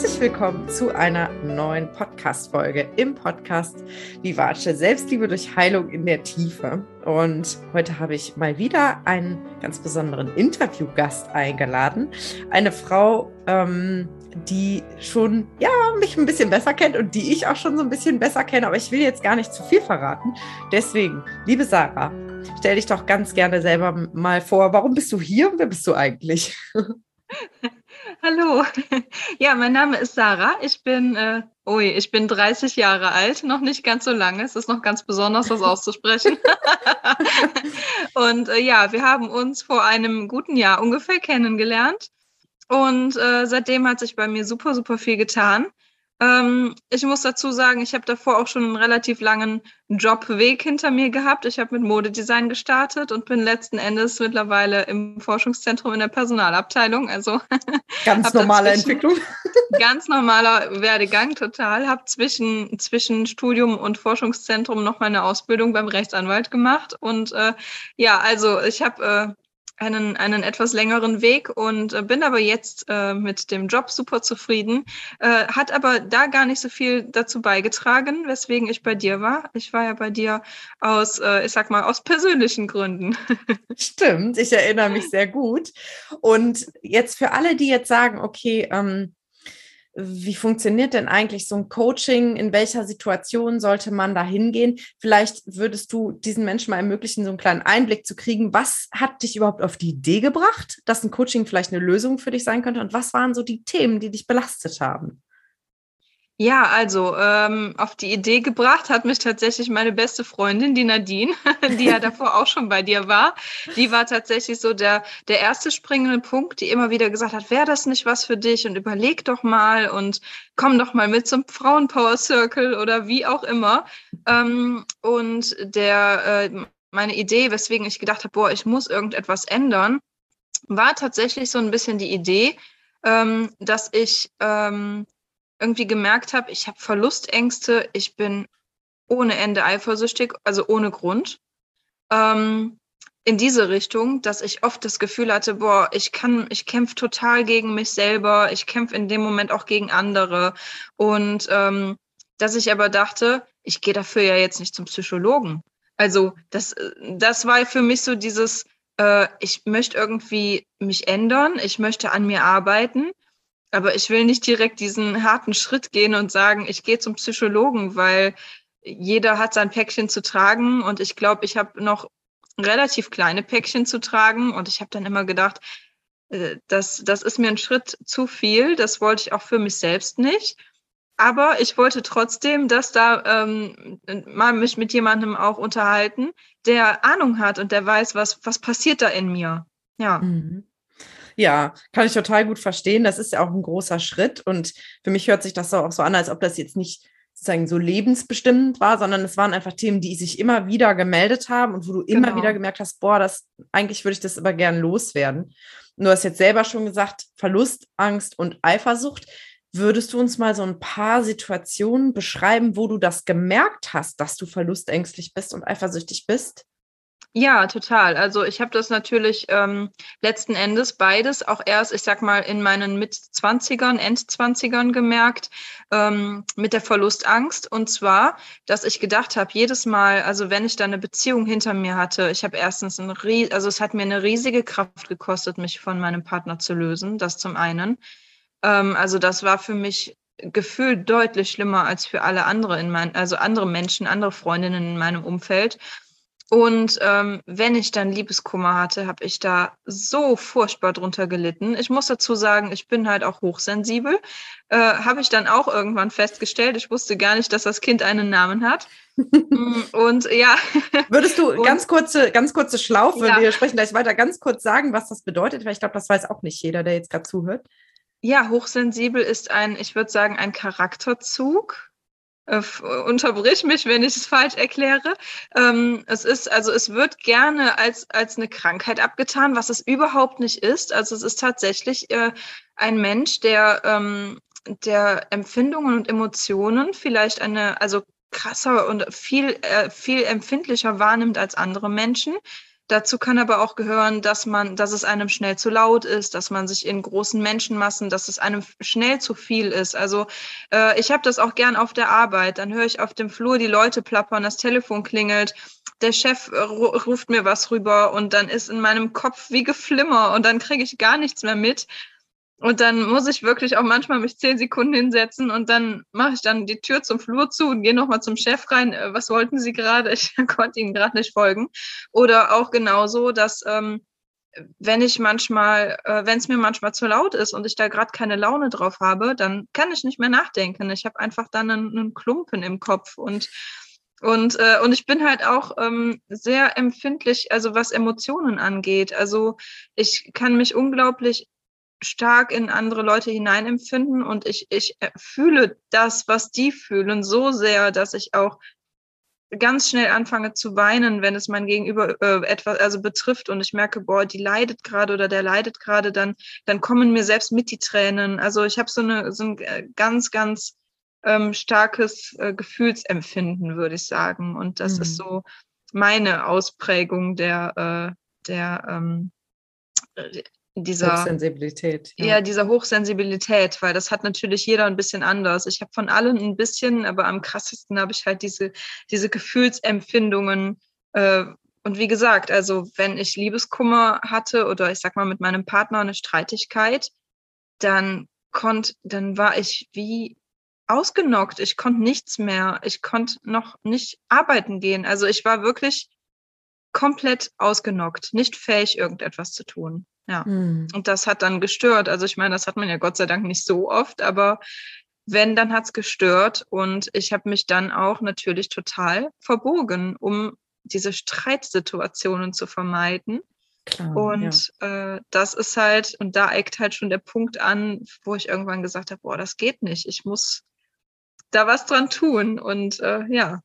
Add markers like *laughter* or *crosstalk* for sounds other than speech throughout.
Herzlich willkommen zu einer neuen Podcast-Folge im Podcast Vivace Selbstliebe durch Heilung in der Tiefe. Und heute habe ich mal wieder einen ganz besonderen Interviewgast eingeladen. Eine Frau, ähm, die schon, ja, mich ein bisschen besser kennt und die ich auch schon so ein bisschen besser kenne. Aber ich will jetzt gar nicht zu viel verraten. Deswegen, liebe Sarah, stell dich doch ganz gerne selber mal vor. Warum bist du hier und wer bist du eigentlich? *laughs* Hallo. *laughs* Ja, mein Name ist Sarah. Ich bin, äh, ui, ich bin 30 Jahre alt, noch nicht ganz so lange. Es ist noch ganz besonders, das auszusprechen. *laughs* und äh, ja, wir haben uns vor einem guten Jahr ungefähr kennengelernt. Und äh, seitdem hat sich bei mir super, super viel getan. Ähm, ich muss dazu sagen, ich habe davor auch schon einen relativ langen Jobweg hinter mir gehabt. Ich habe mit Modedesign gestartet und bin letzten Endes mittlerweile im Forschungszentrum in der Personalabteilung. Also *laughs* ganz normale Entwicklung. *laughs* ganz normaler Werdegang, total. Habe zwischen, zwischen Studium und Forschungszentrum noch mal eine Ausbildung beim Rechtsanwalt gemacht. Und äh, ja, also ich habe äh, einen, einen etwas längeren Weg und äh, bin aber jetzt äh, mit dem Job super zufrieden. Äh, hat aber da gar nicht so viel dazu beigetragen, weswegen ich bei dir war. Ich war ja bei dir aus, äh, ich sag mal, aus persönlichen Gründen. *laughs* Stimmt, ich erinnere mich sehr gut. Und jetzt für alle, die jetzt sagen, okay, ähm, wie funktioniert denn eigentlich so ein Coaching? In welcher Situation sollte man da hingehen? Vielleicht würdest du diesen Menschen mal ermöglichen, so einen kleinen Einblick zu kriegen. Was hat dich überhaupt auf die Idee gebracht, dass ein Coaching vielleicht eine Lösung für dich sein könnte? Und was waren so die Themen, die dich belastet haben? Ja, also ähm, auf die Idee gebracht hat mich tatsächlich meine beste Freundin, die Nadine, *laughs* die ja *laughs* davor auch schon bei dir war. Die war tatsächlich so der, der erste springende Punkt, die immer wieder gesagt hat, wäre das nicht was für dich und überleg doch mal und komm doch mal mit zum Frauenpower Circle oder wie auch immer. Ähm, und der, äh, meine Idee, weswegen ich gedacht habe, boah, ich muss irgendetwas ändern, war tatsächlich so ein bisschen die Idee, ähm, dass ich ähm, irgendwie gemerkt habe, ich habe Verlustängste, ich bin ohne Ende eifersüchtig, also ohne Grund. Ähm, in diese Richtung, dass ich oft das Gefühl hatte, boah, ich kann, ich kämpfe total gegen mich selber, ich kämpfe in dem Moment auch gegen andere. Und ähm, dass ich aber dachte, ich gehe dafür ja jetzt nicht zum Psychologen. Also das, das war für mich so dieses, äh, ich möchte irgendwie mich ändern, ich möchte an mir arbeiten aber ich will nicht direkt diesen harten Schritt gehen und sagen, ich gehe zum Psychologen, weil jeder hat sein Päckchen zu tragen und ich glaube, ich habe noch relativ kleine Päckchen zu tragen und ich habe dann immer gedacht, äh, das, das ist mir ein Schritt zu viel, das wollte ich auch für mich selbst nicht. Aber ich wollte trotzdem, dass da ähm, mal mich mit jemandem auch unterhalten, der Ahnung hat und der weiß, was, was passiert da in mir. Ja. Mhm. Ja, kann ich total gut verstehen. Das ist ja auch ein großer Schritt. Und für mich hört sich das auch so an, als ob das jetzt nicht sozusagen so lebensbestimmend war, sondern es waren einfach Themen, die sich immer wieder gemeldet haben und wo du genau. immer wieder gemerkt hast, boah, das eigentlich würde ich das aber gern loswerden. Und du hast jetzt selber schon gesagt, Verlust, Angst und Eifersucht. Würdest du uns mal so ein paar Situationen beschreiben, wo du das gemerkt hast, dass du verlustängstlich bist und eifersüchtig bist? Ja, total. Also ich habe das natürlich ähm, letzten Endes beides auch erst, ich sag mal, in meinen Mit-20ern, End-20ern gemerkt, ähm, mit der Verlustangst. Und zwar, dass ich gedacht habe, jedes Mal, also wenn ich da eine Beziehung hinter mir hatte, ich habe erstens ein Ries also es hat mir eine riesige Kraft gekostet, mich von meinem Partner zu lösen, das zum einen. Ähm, also das war für mich gefühlt deutlich schlimmer als für alle andere in meinen, also andere Menschen, andere Freundinnen in meinem Umfeld. Und ähm, wenn ich dann Liebeskummer hatte, habe ich da so furchtbar drunter gelitten. Ich muss dazu sagen, ich bin halt auch hochsensibel. Äh, habe ich dann auch irgendwann festgestellt. Ich wusste gar nicht, dass das Kind einen Namen hat. *laughs* Mm, und ja. Würdest du und, ganz kurze, ganz kurze Schlaufe, ja. wir sprechen gleich weiter, ganz kurz sagen, was das bedeutet? Weil ich glaube, das weiß auch nicht jeder, der jetzt gerade zuhört. Ja, hochsensibel ist ein, ich würde sagen, ein Charakterzug äh, unterbrich mich, wenn ich es falsch erkläre. Ähm, es ist, also es wird gerne als, als eine Krankheit abgetan, was es überhaupt nicht ist. Also es ist tatsächlich äh, ein Mensch, der, ähm, der Empfindungen und Emotionen vielleicht eine, also krasser und viel, äh, viel empfindlicher wahrnimmt als andere Menschen, Dazu kann aber auch gehören, dass man, dass es einem schnell zu laut ist, dass man sich in großen Menschenmassen, dass es einem schnell zu viel ist. Also äh, ich habe das auch gern auf der Arbeit. Dann höre ich auf dem Flur die Leute plappern, das Telefon klingelt, der Chef äh, ruft mir was rüber und dann ist in meinem Kopf wie Geflimmer und dann kriege ich gar nichts mehr mit. Und dann muss ich wirklich auch manchmal mich zehn Sekunden hinsetzen und dann mache ich dann die Tür zum Flur zu und gehe nochmal zum Chef rein. Äh, was wollten Sie gerade? *laughs* Ich konnte Ihnen gerade nicht folgen. Oder auch genauso, dass ähm, wenn ich manchmal, äh, wenn es mir manchmal zu laut ist und ich da gerade keine Laune drauf habe, dann kann ich nicht mehr nachdenken. Ich habe einfach dann einen, einen, Klumpen im Kopf und und, äh, und ich bin halt auch ähm, sehr empfindlich, also was Emotionen angeht. Also ich kann mich unglaublich stark in andere Leute hineinempfinden und ich, ich äh, fühle das, was die fühlen, so sehr, dass ich auch ganz schnell anfange zu weinen, wenn es mein Gegenüber äh, etwas also betrifft und ich merke, boah, die leidet gerade oder der leidet gerade, dann dann kommen mir selbst mit die Tränen. Also ich habe so eine so ein äh, ganz ganz ähm, starkes äh, Gefühlsempfinden, würde ich sagen, und das mhm. ist so meine Ausprägung der äh, der ähm, dieser Hochsensibilität. Ja. ja. dieser Hochsensibilität, weil das hat natürlich jeder ein bisschen anders. Ich habe von allen ein bisschen, aber am krassesten habe ich halt diese, diese Gefühlsempfindungen. Äh, und wie gesagt, also wenn ich Liebeskummer hatte oder ich sag mal mit meinem Partner eine Streitigkeit, dann konnte, dann war ich wie ausgenockt. Ich konnte nichts mehr. Ich konnte noch nicht arbeiten gehen. Also ich war wirklich komplett ausgenockt, nicht fähig, irgendetwas zu tun. Ja. Hm. Und das hat dann gestört. Also ich meine, das hat man ja Gott sei Dank nicht so oft, aber wenn, dann hat's gestört. Und ich habe mich dann auch natürlich total verbogen, um diese Streitsituationen zu vermeiden. Klar, und ja. äh, das ist halt, und da eckt halt schon der Punkt an, wo ich irgendwann gesagt habe, boah, das geht nicht. Ich muss da was dran tun. Und äh, ja,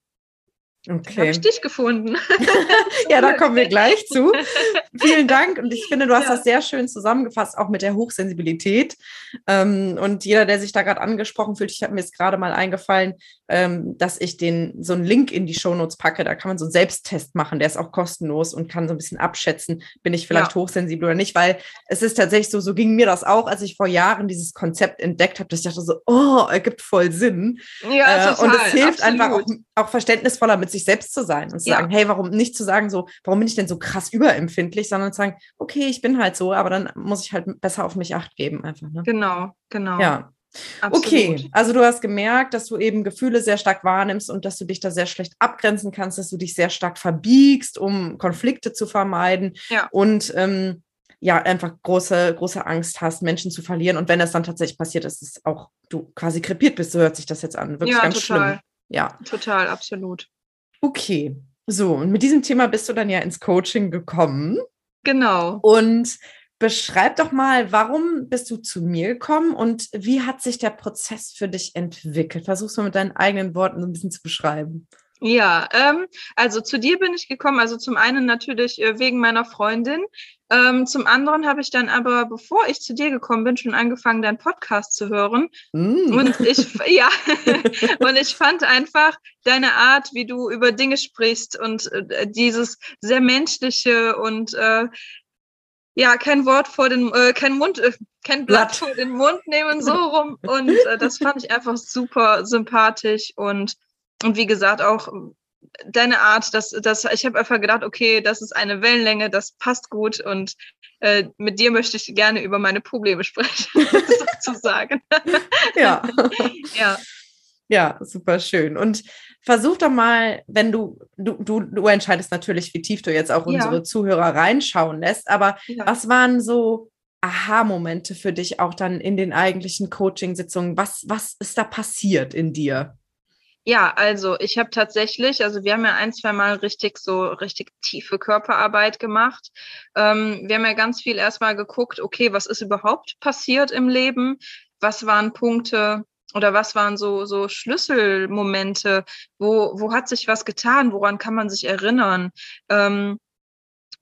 Okay. Habe ich dich gefunden. *laughs* ja, da kommen wir gleich zu. Vielen Dank. Und ich finde, du hast ja. das sehr schön zusammengefasst, auch mit der Hochsensibilität. Ähm, und jeder, der sich da gerade angesprochen fühlt, ich habe mir jetzt gerade mal eingefallen, ähm, dass ich den so einen Link in die Shownotes packe. Da kann man so einen Selbsttest machen, der ist auch kostenlos und kann so ein bisschen abschätzen, bin ich vielleicht ja. hochsensibel oder nicht, weil es ist tatsächlich so, so ging mir das auch, als ich vor Jahren dieses Konzept entdeckt habe, dass ich dachte so, oh, ergibt voll Sinn. Ja, äh, total, und es hilft absolut. einfach auch, auch verständnisvoller mit sich selbst zu sein und zu ja. sagen, hey, warum nicht zu sagen so, warum bin ich denn so krass überempfindlich, sondern zu sagen, okay, ich bin halt so, aber dann muss ich halt besser auf mich acht geben einfach. Ne? Genau, genau. Ja. Absolut. Okay, also du hast gemerkt, dass du eben Gefühle sehr stark wahrnimmst und dass du dich da sehr schlecht abgrenzen kannst, dass du dich sehr stark verbiegst, um Konflikte zu vermeiden ja. und ähm, ja, einfach große, große Angst hast, Menschen zu verlieren. Und wenn das dann tatsächlich passiert, ist es auch, du quasi krepiert bist, so hört sich das jetzt an. Wirklich ja, ganz total. schlimm. Ja, total, absolut. Okay, so, und mit diesem Thema bist du dann ja ins Coaching gekommen. Genau. Und beschreib doch mal, warum bist du zu mir gekommen und wie hat sich der Prozess für dich entwickelt? Versuchst du mit deinen eigenen Worten so ein bisschen zu beschreiben. Ja, ähm, also zu dir bin ich gekommen. Also zum einen natürlich äh, wegen meiner Freundin. Ähm, zum anderen habe ich dann aber, bevor ich zu dir gekommen bin, schon angefangen, deinen Podcast zu hören. Mm. Und ich, *laughs* ja, *laughs* und ich fand einfach deine Art, wie du über Dinge sprichst und äh, dieses sehr menschliche und äh, ja, kein Wort vor den, äh, kein Mund, äh, kein Blatt, Blatt vor den Mund nehmen, so rum. Und äh, das fand ich einfach super sympathisch und und wie gesagt, auch deine Art, dass, dass ich habe einfach gedacht, okay, das ist eine Wellenlänge, das passt gut und äh, mit dir möchte ich gerne über meine Probleme *laughs* sprechen, sozusagen. *laughs* ja. *laughs* ja. Ja, super schön. Und versuch doch mal, wenn du, du, du, du entscheidest natürlich, wie tief du jetzt auch unsere ja. Zuhörer reinschauen lässt, aber ja. was waren so Aha-Momente für dich auch dann in den eigentlichen Coaching-Sitzungen? Was, was ist da passiert in dir? Ja, also ich habe tatsächlich, also wir haben ja ein, zwei Mal richtig so richtig tiefe Körperarbeit gemacht. Ähm, wir haben ja ganz viel erstmal geguckt, okay, was ist überhaupt passiert im Leben? Was waren Punkte oder was waren so, so Schlüsselmomente? Wo, wo hat sich was getan? Woran kann man sich erinnern? Ähm,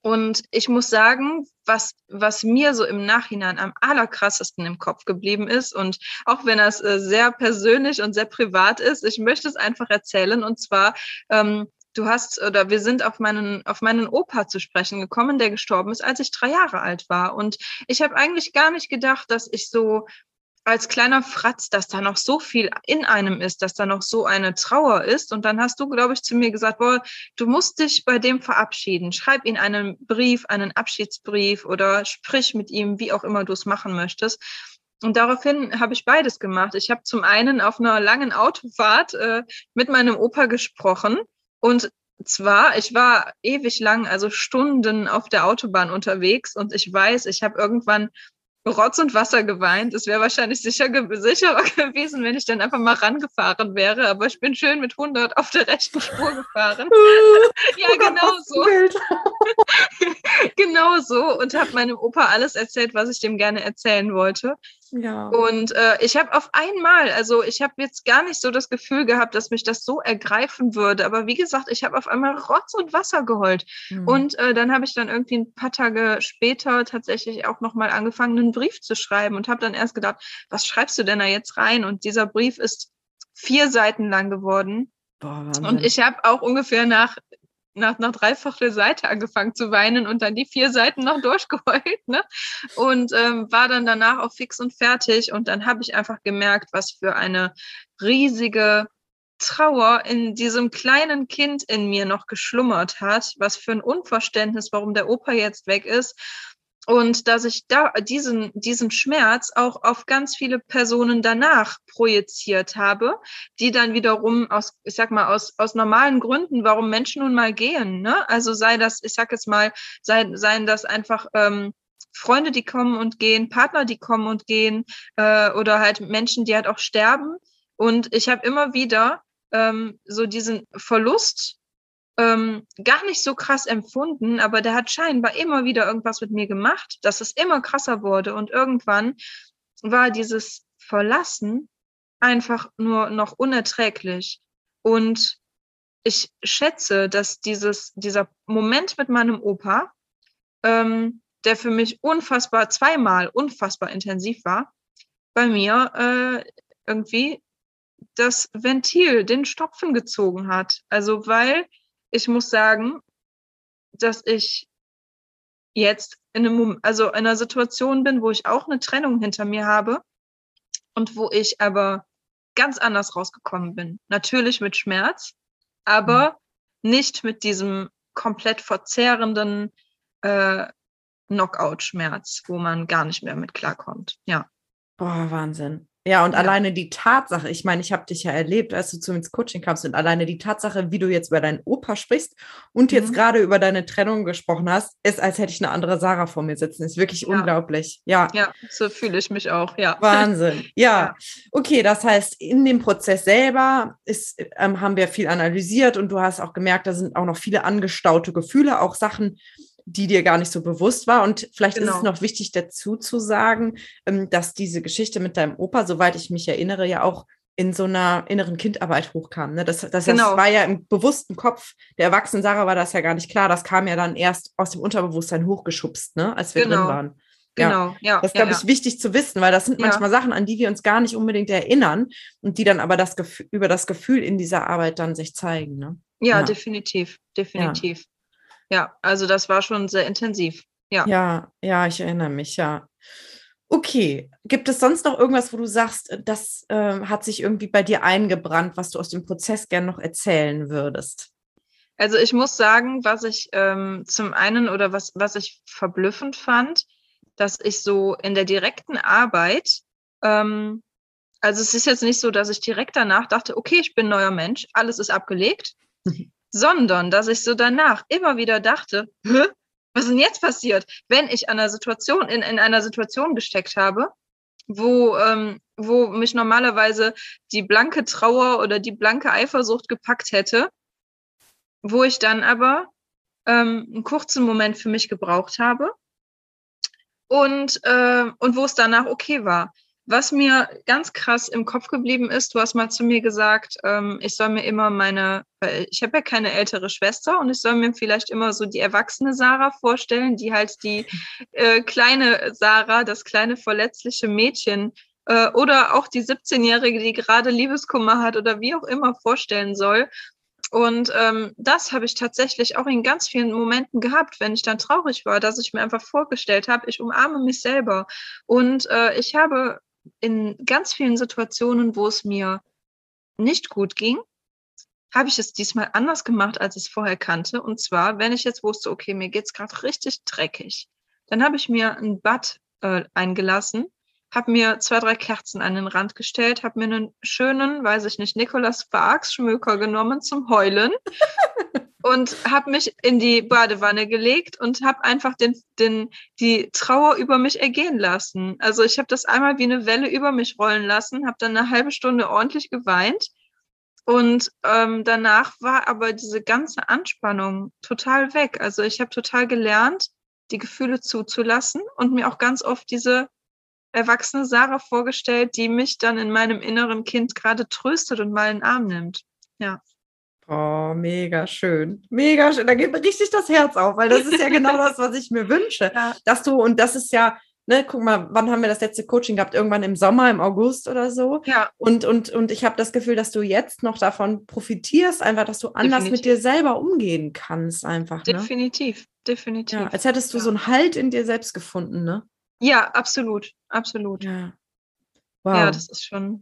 und ich muss sagen, was, was mir so im Nachhinein am allerkrassesten im Kopf geblieben ist, und auch wenn das äh, sehr persönlich und sehr privat ist, ich möchte es einfach erzählen. Und zwar ähm, du hast oder wir sind auf meinen auf meinen Opa zu sprechen gekommen, der gestorben ist, als ich drei Jahre alt war. Und ich habe eigentlich gar nicht gedacht, dass ich so als kleiner Fratz, dass da noch so viel in einem ist, dass da noch so eine Trauer ist. Und dann hast du, glaube ich, zu mir gesagt, boah, du musst dich bei dem verabschieden. Schreib ihm einen Brief, einen Abschiedsbrief oder sprich mit ihm, wie auch immer du es machen möchtest. Und daraufhin habe ich beides gemacht. Ich habe zum einen auf einer langen Autofahrt äh, mit meinem Opa gesprochen und zwar, ich war ewig lang, also Stunden auf der Autobahn unterwegs und ich weiß, ich habe irgendwann Rotz und Wasser geweint. Es wäre wahrscheinlich sicher ge sicherer gewesen, wenn ich dann einfach mal rangefahren wäre. Aber ich bin schön mit 100 auf der rechten Spur gefahren. *laughs* ja, genau so. *laughs* genau so. Und habe meinem Opa alles erzählt, was ich dem gerne erzählen wollte. Ja. Und äh, ich habe auf einmal, also ich habe jetzt gar nicht so das Gefühl gehabt, dass mich das so ergreifen würde. Aber wie gesagt, ich habe auf einmal Rotz und Wasser geheult. Mhm. Und äh, dann habe ich dann irgendwie ein paar Tage später tatsächlich auch nochmal angefangen, einen Brief zu schreiben und habe dann erst gedacht, was schreibst du denn da jetzt rein? Und dieser Brief ist vier Seiten lang geworden. Boah, und ich habe auch ungefähr nach nach, nach dreiviertel Seite angefangen zu weinen und dann die vier Seiten noch *laughs* durchgeheult. Ne? Und ähm, war dann danach auch fix und fertig. Und dann habe ich einfach gemerkt, was für eine riesige Trauer in diesem kleinen Kind in mir noch geschlummert hat, was für ein Unverständnis, warum der Opa jetzt weg ist und dass ich da diesen, diesen Schmerz auch auf ganz viele Personen danach projiziert habe, die dann wiederum aus, ich sag mal, aus, aus normalen Gründen, warum Menschen nun mal gehen, ne? Also sei das, ich sag jetzt mal, sei, seien das einfach ähm, Freunde, die kommen und gehen, Partner, die kommen und gehen, äh, oder halt Menschen, die halt auch sterben. Und ich habe immer wieder ähm, so diesen Verlust ähm, gar nicht so krass empfunden, aber der hat scheinbar immer wieder irgendwas mit mir gemacht, dass es immer krasser wurde. Und irgendwann war dieses Verlassen einfach nur noch unerträglich. Und ich schätze, dass dieses, dieser Moment mit meinem Opa, ähm, der für mich unfassbar, zweimal unfassbar intensiv war, bei mir äh, irgendwie das Ventil, den Stopfen gezogen hat. Also weil ich muss sagen, dass ich jetzt in einem, also in einer Situation bin, wo ich auch eine Trennung hinter mir habe und wo ich aber ganz anders rausgekommen bin. Natürlich mit Schmerz, aber mhm. nicht mit diesem komplett verzehrenden äh, Knockout-Schmerz, wo man gar nicht mehr mit klarkommt. Ja. Boah, Wahnsinn. Ja, und ja. alleine die Tatsache, ich meine, ich habe dich ja erlebt, als du zu mir ins Coaching kamst, und alleine die Tatsache, wie du jetzt über deinen Opa sprichst und mhm. jetzt gerade über deine Trennung gesprochen hast, ist, als hätte ich eine andere Sarah vor mir sitzen. Ist wirklich ja. unglaublich. Ja. Ja, so fühle ich mich auch, ja. Wahnsinn. *laughs* Ja. ja. Okay, das heißt, in dem Prozess selber ist, ähm, haben wir viel analysiert und du hast auch gemerkt, da sind auch noch viele angestaute Gefühle, auch Sachen, die dir gar nicht so bewusst war. Und vielleicht genau. ist es genau. noch wichtig dazu zu sagen, ähm, dass diese Geschichte mit deinem Opa, soweit ich mich erinnere, ja auch in so einer inneren Kindarbeit hochkam. Ne? Das, das, genau. das war ja im bewussten Kopf der erwachsenen Sarah war das ja gar nicht klar. Das kam ja dann erst aus dem Unterbewusstsein hochgeschubst, ne? als wir genau. drin waren. Genau, ja. ja das ist, glaube ja, ich, wichtig zu wissen, weil das sind manchmal ja. Sachen, an die wir uns gar nicht unbedingt erinnern und die dann aber das Gefühl, über das Gefühl in dieser Arbeit dann sich zeigen. Ne? Ja, definitiv, definitiv. Ja, also das war schon sehr intensiv. Ja. Ja, ja, ich erinnere mich, ja. Okay, gibt es sonst noch irgendwas, wo du sagst, das äh, hat sich irgendwie bei dir eingebrannt, was du aus dem Prozess gerne noch erzählen würdest? Also ich muss sagen, was ich ähm, zum einen oder was, was ich verblüffend fand, dass ich so in der direkten Arbeit, ähm, also es ist jetzt nicht so, dass ich direkt danach dachte, okay, ich bin neuer Mensch, alles ist abgelegt, sondern dass ich so danach immer wieder dachte, Hä? was ist denn jetzt passiert, wenn ich an einer Situation, in, in einer Situation gesteckt habe, wo, ähm, wo mich normalerweise die blanke Trauer oder die blanke Eifersucht gepackt hätte, wo ich dann aber ähm, einen kurzen Moment für mich gebraucht habe und, äh, und wo es danach okay war. Was mir ganz krass im Kopf geblieben ist, du hast mal zu mir gesagt, ähm, ich soll mir immer meine, weil ich habe ja keine ältere Schwester und ich soll mir vielleicht immer so die erwachsene Sarah vorstellen, die halt die äh, kleine Sarah, das kleine verletzliche Mädchen äh, oder auch die 17-Jährige, die gerade Liebeskummer hat oder wie auch immer vorstellen soll. Und ähm, das habe ich tatsächlich auch in ganz vielen Momenten gehabt, wenn ich dann traurig war, dass ich mir einfach vorgestellt habe, ich umarme mich selber. Und äh, ich habe in ganz vielen Situationen, wo es mir nicht gut ging, habe ich es diesmal anders gemacht, als ich es vorher kannte. Und zwar, wenn ich jetzt wusste, okay, mir geht's gerade richtig dreckig, dann habe ich mir ein Bad äh, eingelassen habe mir zwei, drei Kerzen an den Rand gestellt, habe mir einen schönen, weiß ich nicht, Nikolaus Sparks Schmöker genommen zum Heulen *laughs* und habe mich in die Badewanne gelegt und habe einfach den, den, die Trauer über mich ergehen lassen. Also ich habe das einmal wie eine Welle über mich rollen lassen, habe dann eine halbe Stunde ordentlich geweint und ähm, danach war aber diese ganze Anspannung total weg. Also ich habe total gelernt, die Gefühle zuzulassen und mir auch ganz oft diese erwachsene Sarah vorgestellt, die mich dann in meinem inneren Kind gerade tröstet und mal in den Arm nimmt. Ja. Oh, mega schön. Mega schön. Da geht mir richtig das Herz auf, weil das ist ja genau *laughs* das, was ich mir wünsche. Ja. Dass du, und das ist ja, ne, guck mal, wann haben wir das letzte Coaching gehabt? Irgendwann im Sommer, im August oder so. Ja. Und, und, und ich habe das Gefühl, dass du jetzt noch davon profitierst, einfach, dass du anders Definitiv. mit dir selber umgehen kannst, einfach. Ne? Definitiv, definitiv. Ja, als hättest du ja. so einen Halt in dir selbst gefunden, ne? Ja, absolut, absolut. Ja. Wow. Ja, das ist schon.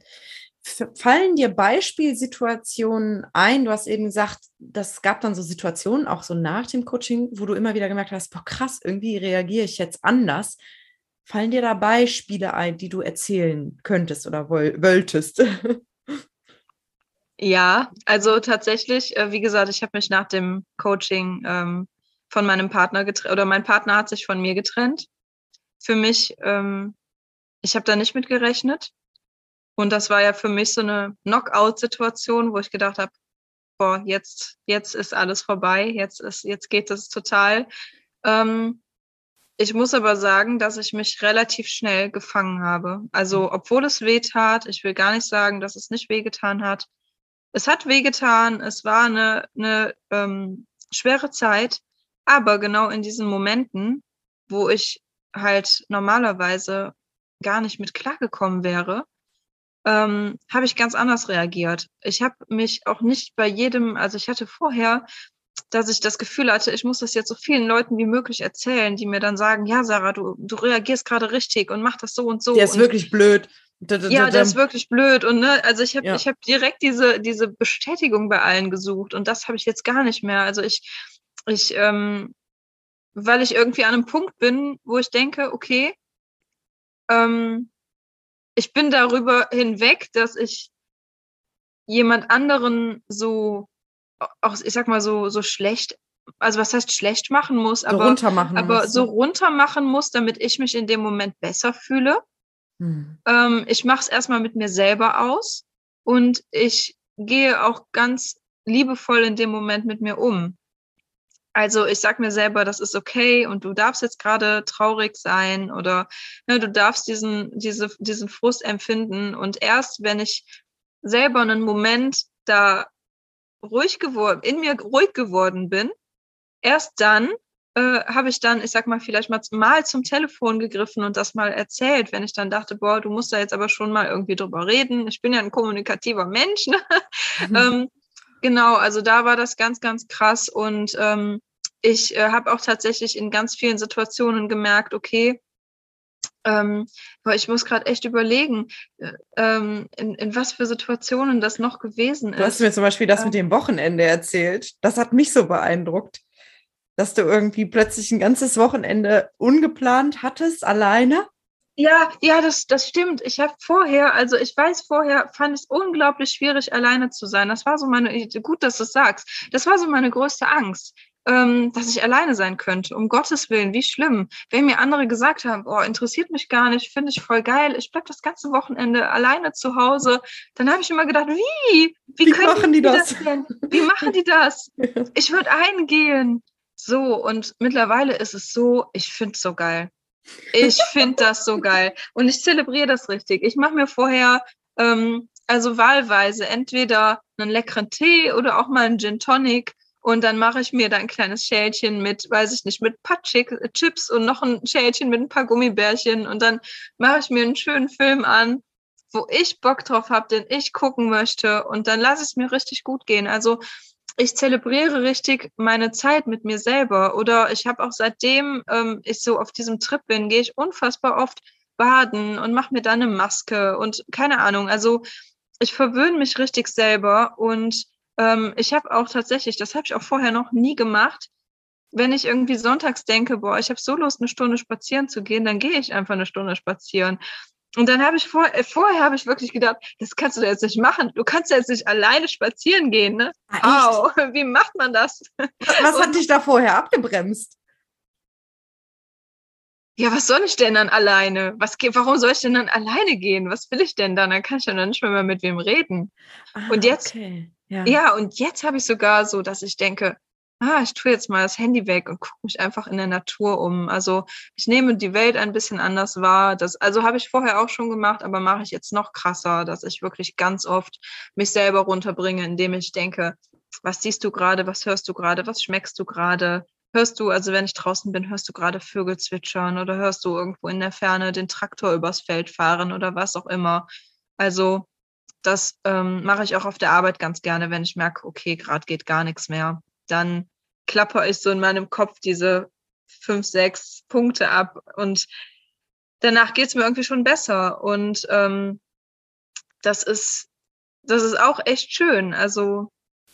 Fallen dir Beispielsituationen ein? Du hast eben gesagt, das gab dann so Situationen, auch so nach dem Coaching, wo du immer wieder gemerkt hast, boah, krass, irgendwie reagiere ich jetzt anders. Fallen dir da Beispiele ein, die du erzählen könntest oder wolltest? *laughs* Ja, also tatsächlich, äh, wie gesagt, ich habe mich nach dem Coaching ähm, von meinem Partner getrennt, oder mein Partner hat sich von mir getrennt für mich, ähm, ich habe da nicht mit gerechnet. Und das war ja für mich so eine Knockout-Situation, wo ich gedacht habe, boah, jetzt, jetzt ist alles vorbei, jetzt ist, jetzt geht es total. Ähm, ich muss aber sagen, dass ich mich relativ schnell gefangen habe. Also, mhm. obwohl es weh tat, ich will gar nicht sagen, dass es nicht wehgetan hat. Es hat wehgetan, es war eine, eine ähm, schwere Zeit, aber genau in diesen Momenten, wo ich halt normalerweise gar nicht mit klargekommen wäre, ähm, habe ich ganz anders reagiert. Ich habe mich auch nicht bei jedem, also ich hatte vorher, dass ich das Gefühl hatte, ich muss das jetzt so vielen Leuten wie möglich erzählen, die mir dann sagen, ja, Sarah, du, du reagierst gerade richtig und mach das so und so. Der ist und, wirklich blöd. Ja, der ist wirklich blöd. Und ne, also ich habe ja. ich hab direkt diese, diese Bestätigung bei allen gesucht und das habe ich jetzt gar nicht mehr. Also ich, ich ähm, weil ich irgendwie an einem Punkt bin, wo ich denke, okay, ähm, ich bin darüber hinweg, dass ich jemand anderen so, auch ich sag mal so, so schlecht, also was heißt schlecht machen muss, aber, so runter machen aber muss, so runter machen muss, damit ich mich in dem Moment besser fühle. Hm. Ähm, ich mache es erstmal mit mir selber aus und ich gehe auch ganz liebevoll in dem Moment mit mir um. Also ich sag mir selber, das ist okay und du darfst jetzt gerade traurig sein oder ne, du darfst diesen, diese, diesen Frust empfinden. Und erst wenn ich selber einen Moment da ruhig geworden, in mir ruhig geworden bin, erst dann äh, habe ich dann, ich sag mal, vielleicht mal, mal zum Telefon gegriffen und das mal erzählt, wenn ich dann dachte, boah, du musst da jetzt aber schon mal irgendwie drüber reden. Ich bin ja ein kommunikativer Mensch. Ne? Mhm. ähm, Genau, also da war das ganz, ganz krass und ähm, ich äh, habe auch tatsächlich in ganz vielen Situationen gemerkt, okay, ähm, aber ich muss gerade echt überlegen, äh, ähm, in, in was für Situationen das noch gewesen ist. Du hast mir zum Beispiel das ähm, mit dem Wochenende erzählt. Das hat mich so beeindruckt, dass du irgendwie plötzlich ein ganzes Wochenende ungeplant hattest, alleine. Ja, ja, das, das stimmt. Ich habe vorher, also ich weiß vorher, fand es unglaublich schwierig, alleine zu sein. Das war so meine, gut, dass du es sagst, das war so meine größte Angst, ähm, dass ich alleine sein könnte. Um Gottes Willen, wie schlimm. Wenn mir andere gesagt haben, oh, interessiert mich gar nicht, finde ich voll geil, ich bleib das ganze Wochenende alleine zu Hause, dann habe ich immer gedacht, wie? Wie, wie machen die, die das? das denn? Wie machen die das? *laughs* Ich würde eingehen. So, und mittlerweile ist es so, ich finde es so geil. Ich finde das so geil. Und ich zelebriere das richtig. Ich mache mir vorher, ähm, also wahlweise, entweder einen leckeren Tee oder auch mal einen Gin Tonic. Und dann mache ich mir da ein kleines Schälchen mit, weiß ich nicht, mit ein paar Chips und noch ein Schälchen mit ein paar Gummibärchen. Und dann mache ich mir einen schönen Film an, wo ich Bock drauf habe, den ich gucken möchte. Und dann lasse ich es mir richtig gut gehen. Also ich zelebriere richtig meine Zeit mit mir selber. Oder ich habe auch seitdem ähm, ich so auf diesem Trip bin, gehe ich unfassbar oft baden und mache mir dann eine Maske und keine Ahnung. Also ich verwöhne mich richtig selber und ähm, ich habe auch tatsächlich, das habe ich auch vorher noch nie gemacht, wenn ich irgendwie sonntags denke, boah, ich habe so Lust, eine Stunde spazieren zu gehen, dann gehe ich einfach eine Stunde spazieren. Und dann habe ich vor, äh, vorher habe ich wirklich gedacht, das kannst du jetzt nicht machen. Du kannst jetzt nicht alleine spazieren gehen, ne? Ah, Au, *laughs* wie macht man das? Was hat dich da vorher abgebremst? Ja, was soll ich denn dann alleine? Was, warum soll ich denn dann alleine gehen? Was will ich denn dann? Dann kann ich ja dann nicht mehr mit wem reden. Ah, und jetzt, okay. Ja. ja, und jetzt habe ich sogar so, dass ich denke, ah, ich tue jetzt mal das Handy weg und gucke mich einfach in der Natur um. Also ich nehme die Welt ein bisschen anders wahr. Das, also habe ich vorher auch schon gemacht, aber mache ich jetzt noch krasser, dass ich wirklich ganz oft mich selber runterbringe, indem ich denke, was siehst du gerade, was hörst du gerade, was schmeckst du gerade? Hörst du, also wenn ich draußen bin, hörst du gerade Vögel zwitschern oder hörst du irgendwo in der Ferne den Traktor übers Feld fahren oder was auch immer. Also das ähm, mache ich auch auf der Arbeit ganz gerne, wenn ich merke, okay, gerade geht gar nichts mehr dann klapper ich so in meinem Kopf diese fünf, sechs Punkte ab und danach geht es mir irgendwie schon besser. Und ähm, das ist, das ist auch echt schön. Also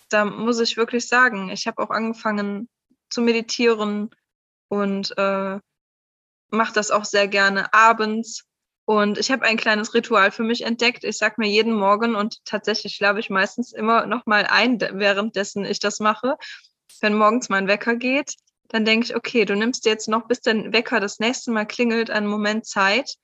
da muss ich wirklich sagen, ich habe auch angefangen zu meditieren und äh, mache das auch sehr gerne abends. Und ich habe ein kleines Ritual für mich entdeckt. Ich sage mir jeden Morgen und tatsächlich schlafe ich meistens immer noch mal ein, währenddessen ich das mache. Wenn morgens mein Wecker geht, dann denke ich, okay, du nimmst jetzt noch, bis dein Wecker das nächste Mal klingelt, einen Moment Zeit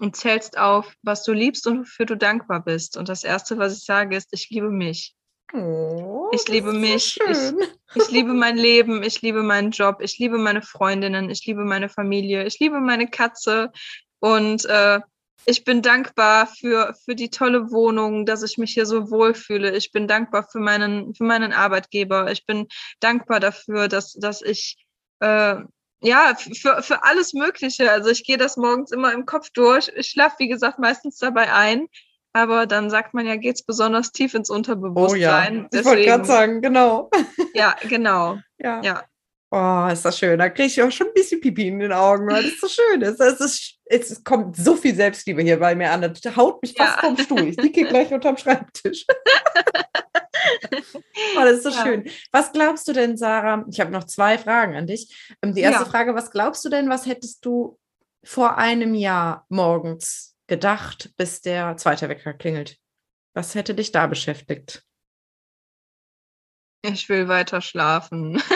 und zählst auf, was du liebst und wofür du dankbar bist. Und das Erste, was ich sage, ist, ich liebe mich. Oh, ich liebe mich. So ich, ich liebe mein Leben. Ich liebe meinen Job. Ich liebe meine Freundinnen. Ich liebe meine Familie. Ich liebe meine Katze. Und äh, ich bin dankbar für, für die tolle Wohnung, dass ich mich hier so wohlfühle. Ich bin dankbar für meinen, für meinen Arbeitgeber. Ich bin dankbar dafür, dass, dass ich äh, ja, für, für alles Mögliche. Also ich gehe das morgens immer im Kopf durch. Ich schlafe, wie gesagt, meistens dabei ein. Aber dann sagt man ja, geht's besonders tief ins Unterbewusstsein. Oh ja, ich wollte gerade sagen, genau. Ja, genau. Ja. ja. Oh, ist das schön. Da kriege ich auch schon ein bisschen Pipi in den Augen, weil das so schön ist. Es, ist, es kommt so viel Selbstliebe hier bei mir an. Das haut mich fast ja. vom Stuhl. Ich liege gleich unterm Schreibtisch. *laughs* oh, das ist so ja. schön. Was glaubst du denn, Sarah? Ich habe noch zwei Fragen an dich. Ähm, die erste ja. Frage, was glaubst du denn, was hättest du vor einem Jahr morgens gedacht, bis der zweite Wecker klingelt? Was hätte dich da beschäftigt? Ich will weiter schlafen. *laughs*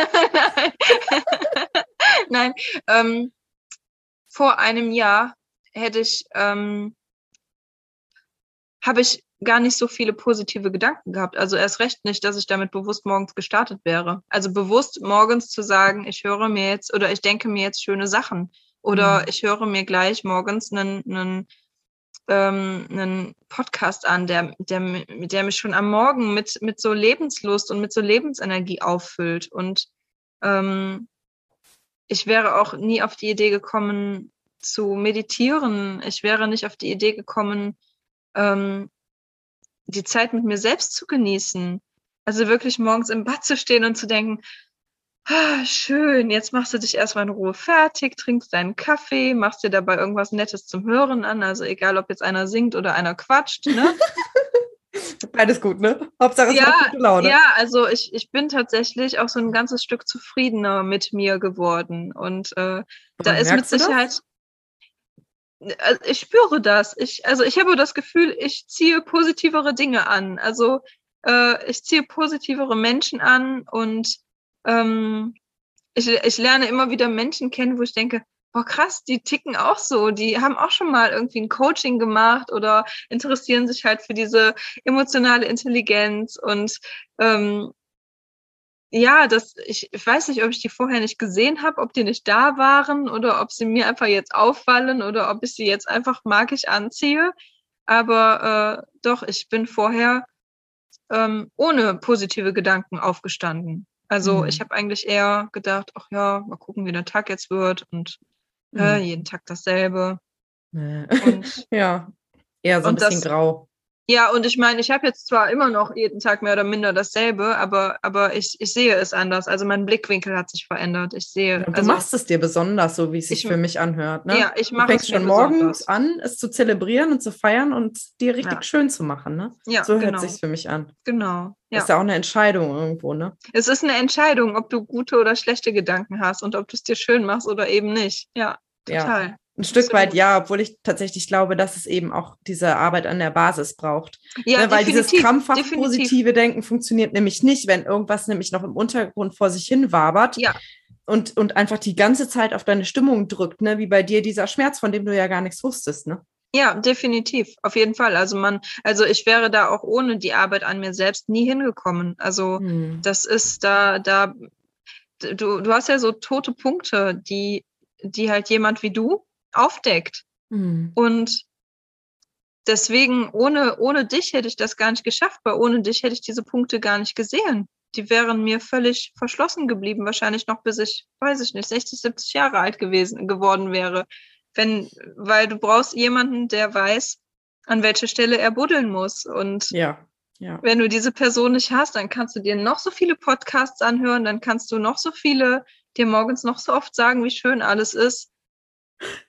Nein, ähm, vor einem Jahr hätte ich, ähm, habe ich gar nicht so viele positive Gedanken gehabt. Also erst recht nicht, dass ich damit bewusst morgens gestartet wäre. Also bewusst morgens zu sagen, ich höre mir jetzt oder ich denke mir jetzt schöne Sachen oder mhm. ich höre mir gleich morgens einen, einen ähm, einen Podcast an, der, der, der mich schon am Morgen mit, mit so Lebenslust und mit so Lebensenergie auffüllt. Und ähm, ich wäre auch nie auf die Idee gekommen zu meditieren. Ich wäre nicht auf die Idee gekommen, ähm, die Zeit mit mir selbst zu genießen. Also wirklich morgens im Bad zu stehen und zu denken, ah, schön, jetzt machst du dich erstmal in Ruhe fertig, trinkst deinen Kaffee, machst dir dabei irgendwas Nettes zum Hören an, also egal, ob jetzt einer singt oder einer quatscht, ne? *laughs* Beides gut, ne? Hauptsache es ja, gute Laune. Ja, also ich, ich bin tatsächlich auch so ein ganzes Stück zufriedener mit mir geworden. Und äh, da ist mit Sicherheit. Also ich spüre das. Ich, also ich habe das Gefühl, ich ziehe positivere Dinge an. Also äh, ich ziehe positivere Menschen an und ähm, ich, ich lerne immer wieder Menschen kennen, wo ich denke, boah krass, die ticken auch so, die haben auch schon mal irgendwie ein Coaching gemacht oder interessieren sich halt für diese emotionale Intelligenz und ähm, ja, das, ich, ich weiß nicht, ob ich die vorher nicht gesehen habe, ob die nicht da waren oder ob sie mir einfach jetzt auffallen oder ob ich sie jetzt einfach magisch anziehe. Aber äh, doch, ich bin vorher ähm, ohne positive Gedanken aufgestanden. Also mhm. ich habe eigentlich eher gedacht, ach ja, mal gucken, wie der Tag jetzt wird und äh, mhm. jeden Tag dasselbe. Und, *laughs* ja, eher so ein bisschen das, grau. Ja, und ich meine, ich habe jetzt zwar immer noch jeden Tag mehr oder minder dasselbe, aber, aber ich, ich sehe es anders. Also mein Blickwinkel hat sich verändert. Ich sehe. Ja, du also, machst es dir besonders, so wie es sich Ich- für mich anhört. Ne? Ja, ich du mache fängst es mir schon morgens an, es zu zelebrieren und zu feiern und dir richtig Ja. schön zu machen. Ne? Ja, so hört genau. sich's für mich an. Genau. Ja. Ist ja auch eine Entscheidung irgendwo, ne? Es ist eine Entscheidung, ob du gute oder schlechte Gedanken hast und ob du es dir schön machst oder eben nicht. Ja, Ja. Ein Stück Absolut. weit ja, obwohl ich tatsächlich glaube, dass es eben auch diese Arbeit an der Basis braucht. Ja, ne? Weil dieses krampfhaft positive Denken funktioniert nämlich nicht, wenn irgendwas nämlich noch im Untergrund vor sich hin wabert Ja. und, und einfach die ganze Zeit auf deine Stimmung drückt, ne? Wie bei dir dieser Schmerz, von dem du ja gar nichts wusstest, ne? Ja, definitiv, auf jeden Fall. Also man, also ich wäre da auch ohne die Arbeit an mir selbst nie hingekommen. Also Hm. das ist da, da, du, du hast ja so tote Punkte, die, die halt jemand wie du aufdeckt. Hm. Und deswegen, ohne, ohne dich hätte ich das gar nicht geschafft, weil ohne dich hätte ich diese Punkte gar nicht gesehen. Die wären mir völlig verschlossen geblieben, wahrscheinlich noch bis ich, weiß ich nicht, 60, 70 Jahre alt gewesen, geworden wäre. Wenn, weil du brauchst jemanden, der weiß, an welche Stelle er buddeln muss. Und Ja, ja. wenn du diese Person nicht hast, dann kannst du dir noch so viele Podcasts anhören, dann kannst du noch so viele, dir morgens noch so oft sagen, wie schön alles ist.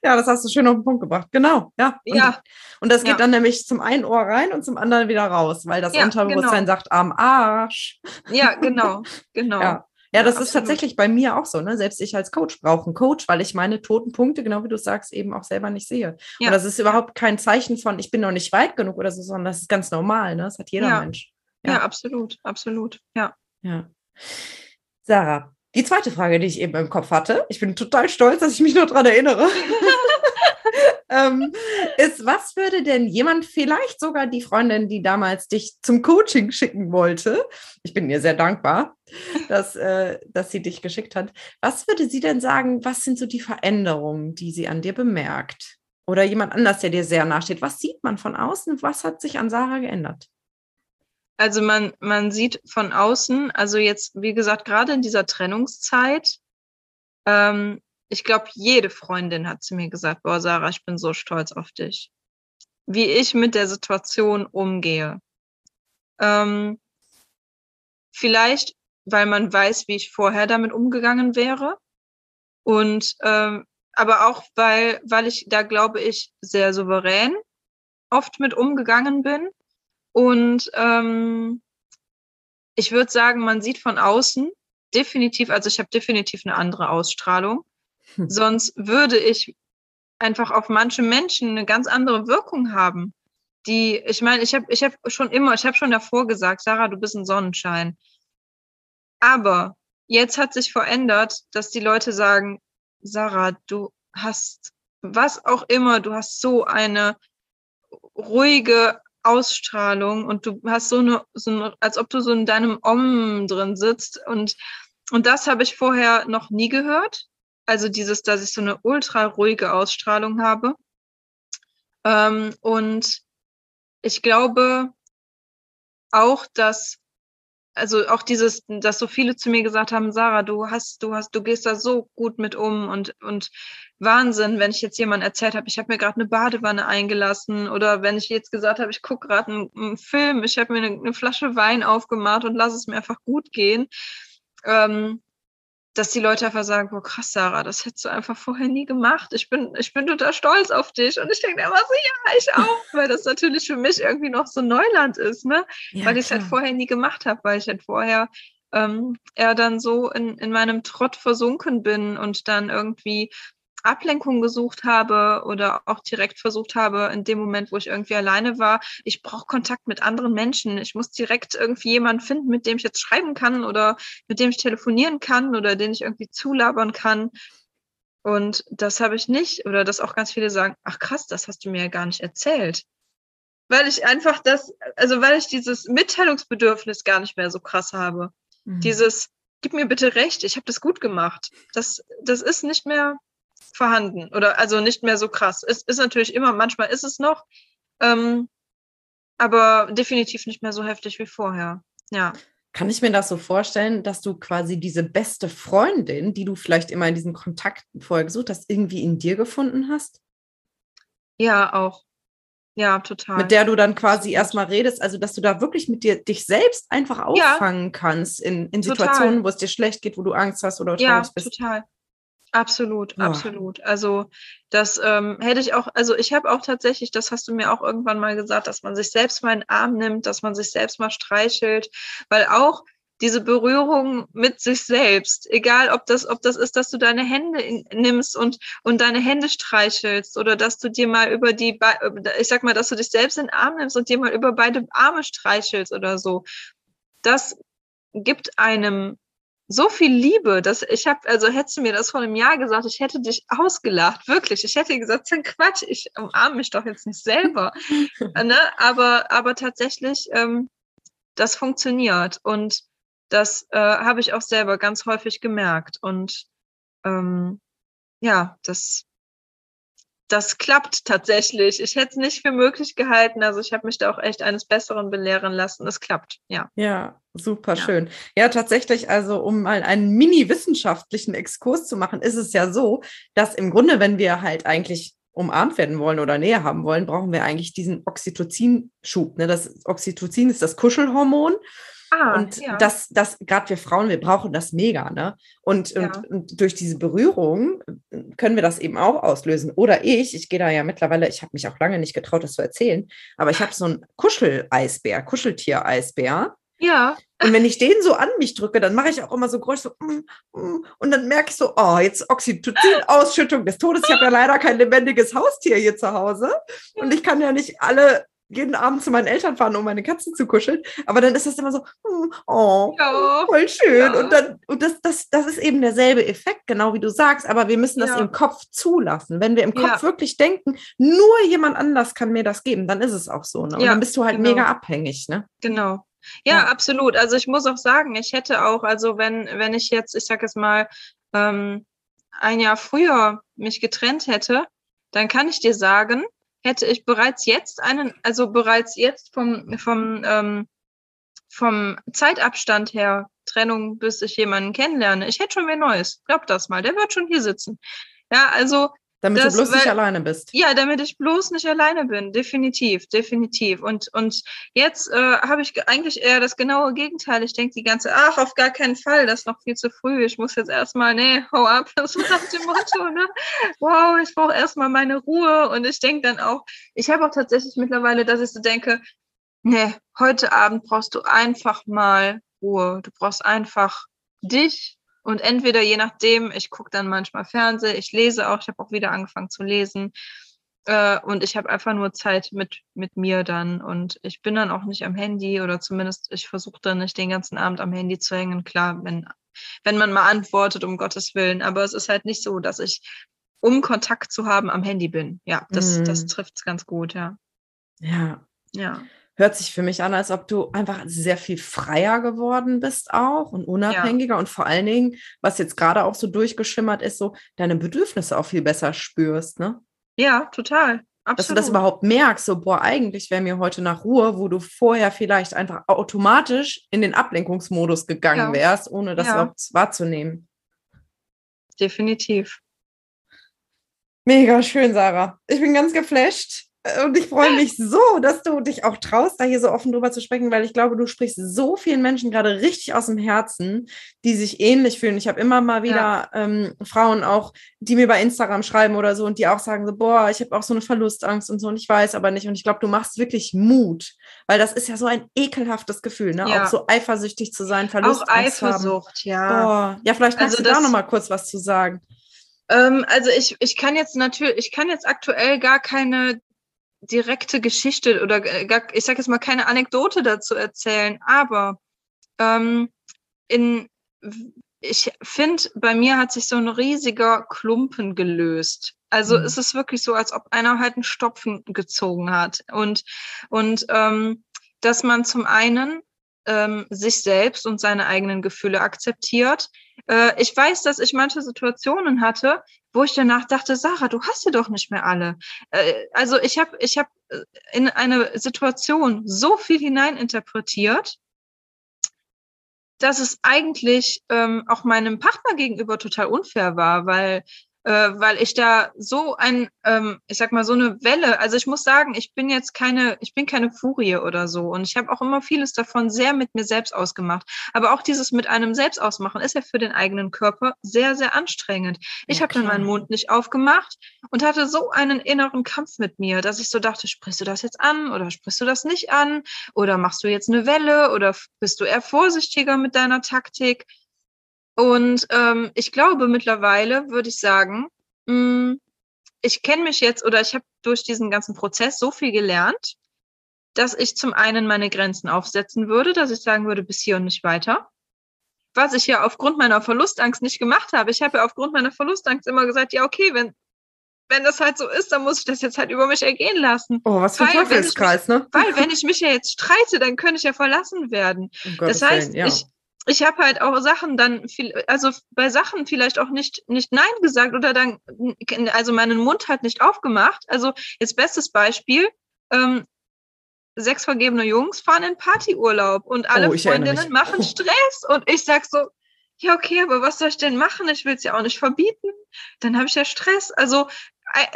Ja, das hast du schön auf den Punkt gebracht. Genau, ja. Und, Ja. und das geht Ja. dann nämlich zum einen Ohr rein und zum anderen wieder raus, weil das Ja, Unterbewusstsein genau. sagt, am Arsch. Ja, genau, genau. Ja. Ja, das ist absolut. tatsächlich bei mir auch so. Ne? Selbst ich als Coach brauche einen Coach, weil ich meine toten Punkte, genau wie du sagst, eben auch selber nicht sehe. Ja. Und das ist überhaupt kein Zeichen von, ich bin noch nicht weit genug oder so, sondern das ist ganz normal. Ne? Das hat jeder Ja. Mensch. Ja, Ja. absolut, absolut. Ja. Ja. Sarah, die zweite Frage, die ich eben im Kopf hatte, ich bin total stolz, dass ich mich noch dran erinnere, *laughs* ähm, ist, was würde denn jemand, vielleicht sogar die Freundin, die damals dich zum Coaching schicken wollte, ich bin ihr sehr dankbar, dass, äh, dass sie dich geschickt hat, was würde sie denn sagen, was sind so die Veränderungen, die sie an dir bemerkt? Oder jemand anders, der dir sehr nachsteht, was sieht man von außen? Was hat sich an Sarah geändert? Also man, man sieht von außen, also jetzt, wie gesagt, gerade in dieser Trennungszeit, ähm, ich glaube, jede Freundin hat zu mir gesagt, boah, Sarah, ich bin so stolz auf dich. Wie ich mit der Situation umgehe. Ähm, vielleicht, weil man weiß, wie ich vorher damit umgegangen wäre. Und ähm, aber auch, weil, weil ich da, glaube ich, sehr souverän oft mit umgegangen bin. Und ähm, ich würde sagen, man sieht von außen definitiv, also ich habe definitiv eine andere Ausstrahlung. Hm. Sonst würde ich einfach auf manche Menschen eine ganz andere Wirkung haben. Die, ich meine, ich habe ich hab schon immer, ich habe schon davor gesagt, Sarah, du bist ein Sonnenschein. Aber jetzt hat sich verändert, dass die Leute sagen, Sarah, du hast was auch immer, du hast so eine ruhige Ausstrahlung und du hast so eine, so eine als ob du so in deinem Om drin sitzt und und das habe ich vorher noch nie gehört. Also dieses, dass ich so eine ultra ruhige Ausstrahlung habe. Ähm, und ich glaube auch, dass also auch dieses, dass so viele zu mir gesagt haben, Sarah, du hast, du hast, du gehst da so gut mit um und und Wahnsinn, wenn ich jetzt jemand erzählt habe, ich habe mir gerade eine Badewanne eingelassen oder wenn ich jetzt gesagt habe, ich gucke gerade einen, einen Film, ich habe mir eine, eine Flasche Wein aufgemacht und lass es mir einfach gut gehen, ähm, dass die Leute einfach sagen, boah krass, Sarah, das hättest du einfach vorher nie gemacht. Ich bin, ich bin total stolz auf dich und ich denke immer so, ja, ich auch, *laughs* weil das natürlich für mich irgendwie noch so Neuland ist, ne? Ja, weil ich es halt vorher nie gemacht habe, weil ich halt vorher ähm, eher dann so in, in meinem Trott versunken bin und dann irgendwie Ablenkung gesucht habe oder auch direkt versucht habe, in dem Moment, wo ich irgendwie alleine war, ich brauche Kontakt mit anderen Menschen. Ich muss direkt irgendwie jemanden finden, mit dem ich jetzt schreiben kann oder mit dem ich telefonieren kann oder den ich irgendwie zulabern kann. Und das habe ich nicht. Oder dass auch ganz viele sagen, ach krass, das hast du mir ja gar nicht erzählt weil ich einfach das, also weil ich dieses Mitteilungsbedürfnis gar nicht mehr so krass habe. Mhm. Dieses, gib mir bitte recht, ich habe das gut gemacht. Das, das ist nicht mehr vorhanden oder also nicht mehr so krass. Es ist natürlich immer, manchmal ist es noch, ähm, aber definitiv nicht mehr so heftig wie vorher. Ja. Kann ich mir das so vorstellen, dass du quasi diese beste Freundin, die du vielleicht immer in diesen Kontakten vorher gesucht hast, irgendwie in dir gefunden hast? Ja, auch. Ja, total. Mit der du dann quasi erstmal redest, also dass du da wirklich mit dir dich selbst einfach auffangen ja. kannst in, in Situationen, wo es dir schlecht geht, wo du Angst hast oder traurig ja, bist. Ja, total. Absolut, oh. absolut. Also das ähm, hätte ich auch, also ich habe auch tatsächlich, das hast du mir auch irgendwann mal gesagt, dass man sich selbst mal in den Arm nimmt, dass man sich selbst mal streichelt, weil auch diese Berührung mit sich selbst, egal ob das, ob das ist, dass du deine Hände in, nimmst und, und deine Hände streichelst oder dass du dir mal über die, ich sag mal, dass du dich selbst in den Arm nimmst und dir mal über beide Arme streichelst oder so. Das gibt einem so viel Liebe, dass ich habe, also hättest du mir das vor einem Jahr gesagt, ich hätte dich ausgelacht, wirklich. Ich hätte gesagt, das Quatsch, ich umarme mich doch jetzt nicht selber. *laughs* ne? aber, aber tatsächlich, ähm, das funktioniert und das äh, habe ich auch selber ganz häufig gemerkt. Und ähm, ja, das das klappt tatsächlich. Ich hätte es nicht für möglich gehalten. Also ich habe mich da auch echt eines Besseren belehren lassen. Es klappt, ja. Ja, super ja. schön. Ja, tatsächlich, also um mal einen mini-wissenschaftlichen Exkurs zu machen, ist es ja so, dass im Grunde, wenn wir halt eigentlich umarmt werden wollen oder Nähe haben wollen, brauchen wir eigentlich diesen Oxytocin-Schub. Ne? Das Oxytocin ist das Kuschelhormon. Ah, und ja. das, das gerade wir Frauen, wir brauchen das mega, ne? Und, ja. und, und, durch diese Berührung äh, können wir das eben auch auslösen. Oder ich, ich gehe da ja mittlerweile, ich habe mich auch lange nicht getraut, das zu erzählen, aber ich habe so einen Kuscheleisbär, Kuscheltier-Eisbär. Ja. Und wenn ich den so an mich drücke, dann mache ich auch immer so Geräusche so, mm, mm, und dann merke ich so, oh, jetzt Oxytocin-Ausschüttung des Todes. Ich habe ja leider kein lebendiges Haustier hier zu Hause und ich kann ja nicht alle jeden Abend zu meinen Eltern fahren, um meine Katzen zu kuscheln. Aber dann ist das immer so, hm, oh, ja. voll schön. Ja. Und dann, und das, das, das ist eben derselbe Effekt, genau wie du sagst. Aber wir müssen das ja. im Kopf zulassen. Wenn wir im Kopf wirklich denken, nur jemand anders kann mir das geben, dann ist es auch so. Ne? Und dann bist du halt genau. mega abhängig. Ne? Genau. Ja, absolut. Also ich muss auch sagen, ich hätte auch, also wenn, wenn ich jetzt, ich sag es mal, ähm, ein Jahr früher mich getrennt hätte, dann kann ich dir sagen, hätte ich bereits jetzt einen, also bereits jetzt vom, vom, ähm, vom Zeitabstand her, Trennung, bis ich jemanden kennenlerne, ich hätte schon mehr Neues. Glaub das mal, der wird schon hier sitzen. Ja, also damit das, du bloß weil, nicht alleine bist. Ja, damit ich bloß nicht alleine bin. Definitiv, definitiv. Und, und jetzt äh, habe ich eigentlich eher das genaue Gegenteil. Ich denke die ganze, ach, auf gar keinen Fall, das ist noch viel zu früh. Ich muss jetzt erstmal, nee, hau ab, *laughs* so nach dem Motto, ne? Wow, ich brauche erstmal meine Ruhe. Und ich denke dann auch, ich habe auch tatsächlich mittlerweile, dass ich so denke, nee, heute Abend brauchst du einfach mal Ruhe. Du brauchst einfach dich und entweder je nachdem, ich gucke dann manchmal Fernsehen, ich lese auch, ich habe auch wieder angefangen zu lesen. Äh, und ich habe einfach nur Zeit mit, mit mir dann. Und ich bin dann auch nicht am Handy oder zumindest ich versuche dann nicht den ganzen Abend am Handy zu hängen. Klar, wenn, wenn man mal antwortet, um Gottes Willen. Aber es ist halt nicht so, dass ich, um Kontakt zu haben, am Handy bin. Ja, das, mm. das trifft es ganz gut, ja. Ja. Ja hört sich für mich an, als ob du einfach sehr viel freier geworden bist auch und unabhängiger ja. und vor allen Dingen, was jetzt gerade auch so durchgeschimmert ist, so deine Bedürfnisse auch viel besser spürst, ne? Ja, total. Absolut. Dass du das überhaupt merkst, so, boah, eigentlich wäre mir heute nach Ruhe, wo du vorher vielleicht einfach automatisch in den Ablenkungsmodus gegangen ja. wärst, ohne das ja. wahrzunehmen. Definitiv. Mega schön, Sarah. Ich bin ganz geflasht. Und ich freue mich so, dass du dich auch traust, da hier so offen drüber zu sprechen, weil ich glaube, du sprichst so vielen Menschen gerade richtig aus dem Herzen, die sich ähnlich fühlen. Ich habe immer mal wieder ja. ähm, Frauen auch, die mir bei Instagram schreiben oder so und die auch sagen so, boah, ich habe auch so eine Verlustangst und so und ich weiß aber nicht. Und ich glaube, du machst wirklich Mut, weil das ist ja so ein ekelhaftes Gefühl, ne? Ja. Auch so eifersüchtig zu sein, Verlustangst Auch Eifersucht, haben. ja. Boah. Ja, vielleicht kannst also du da noch mal kurz was zu sagen. Ähm, also ich, ich kann jetzt natürlich, ich kann jetzt aktuell gar keine direkte Geschichte oder gar, ich sage jetzt mal keine Anekdote dazu erzählen, aber ähm, in, ich finde, bei mir hat sich so ein riesiger Klumpen gelöst. Also mhm. es ist wirklich so, als ob einer halt einen Stopfen gezogen hat. Und, und ähm, dass man zum einen ähm, sich selbst und seine eigenen Gefühle akzeptiert. Äh, ich weiß, dass ich manche Situationen hatte, wo ich danach dachte, Sarah, du hast sie doch nicht mehr alle. Äh, also ich habe ich hab äh, in eine Situation so viel hineininterpretiert, dass es eigentlich ähm, auch meinem Partner gegenüber total unfair war, weil äh, weil ich da so ein, ähm, ich sag mal, so eine Welle, also ich muss sagen, ich bin jetzt keine, ich bin keine Furie oder so und ich habe auch immer vieles davon sehr mit mir selbst ausgemacht. Aber auch dieses mit einem selbst ausmachen ist ja für den eigenen Körper sehr, sehr anstrengend. Ich ja, habe dann meinen Mund nicht aufgemacht und hatte so einen inneren Kampf mit mir, dass ich so dachte, sprichst du das jetzt an oder sprichst du das nicht an oder machst du jetzt eine Welle oder bist du eher vorsichtiger mit deiner Taktik? Und ähm, ich glaube, mittlerweile würde ich sagen, mh, hm, ich kenne mich jetzt oder ich habe durch diesen ganzen Prozess so viel gelernt, dass ich zum einen meine Grenzen aufsetzen würde, dass ich sagen würde, bis hier und nicht weiter. Was ich ja aufgrund meiner Verlustangst nicht gemacht habe. Ich habe ja aufgrund meiner Verlustangst immer gesagt, ja, okay, wenn, wenn das halt so ist, dann muss ich das jetzt halt über mich ergehen lassen. Oh, was für ein Teufelskreis, ne? Weil wenn ich mich ja jetzt streite, dann könnte ich ja verlassen werden. Um das heißt, Willen, ja. ich, ich habe halt auch Sachen dann viel, also bei Sachen vielleicht auch nicht nicht nein gesagt oder dann also meinen Mund halt nicht aufgemacht. Also jetzt bestes Beispiel: ähm, sechs vergebene Jungs fahren in Partyurlaub und alle oh, Freundinnen machen Stress und ich sag so ja okay, aber was soll ich denn machen? Ich will es ja auch nicht verbieten. Dann habe ich ja Stress. Also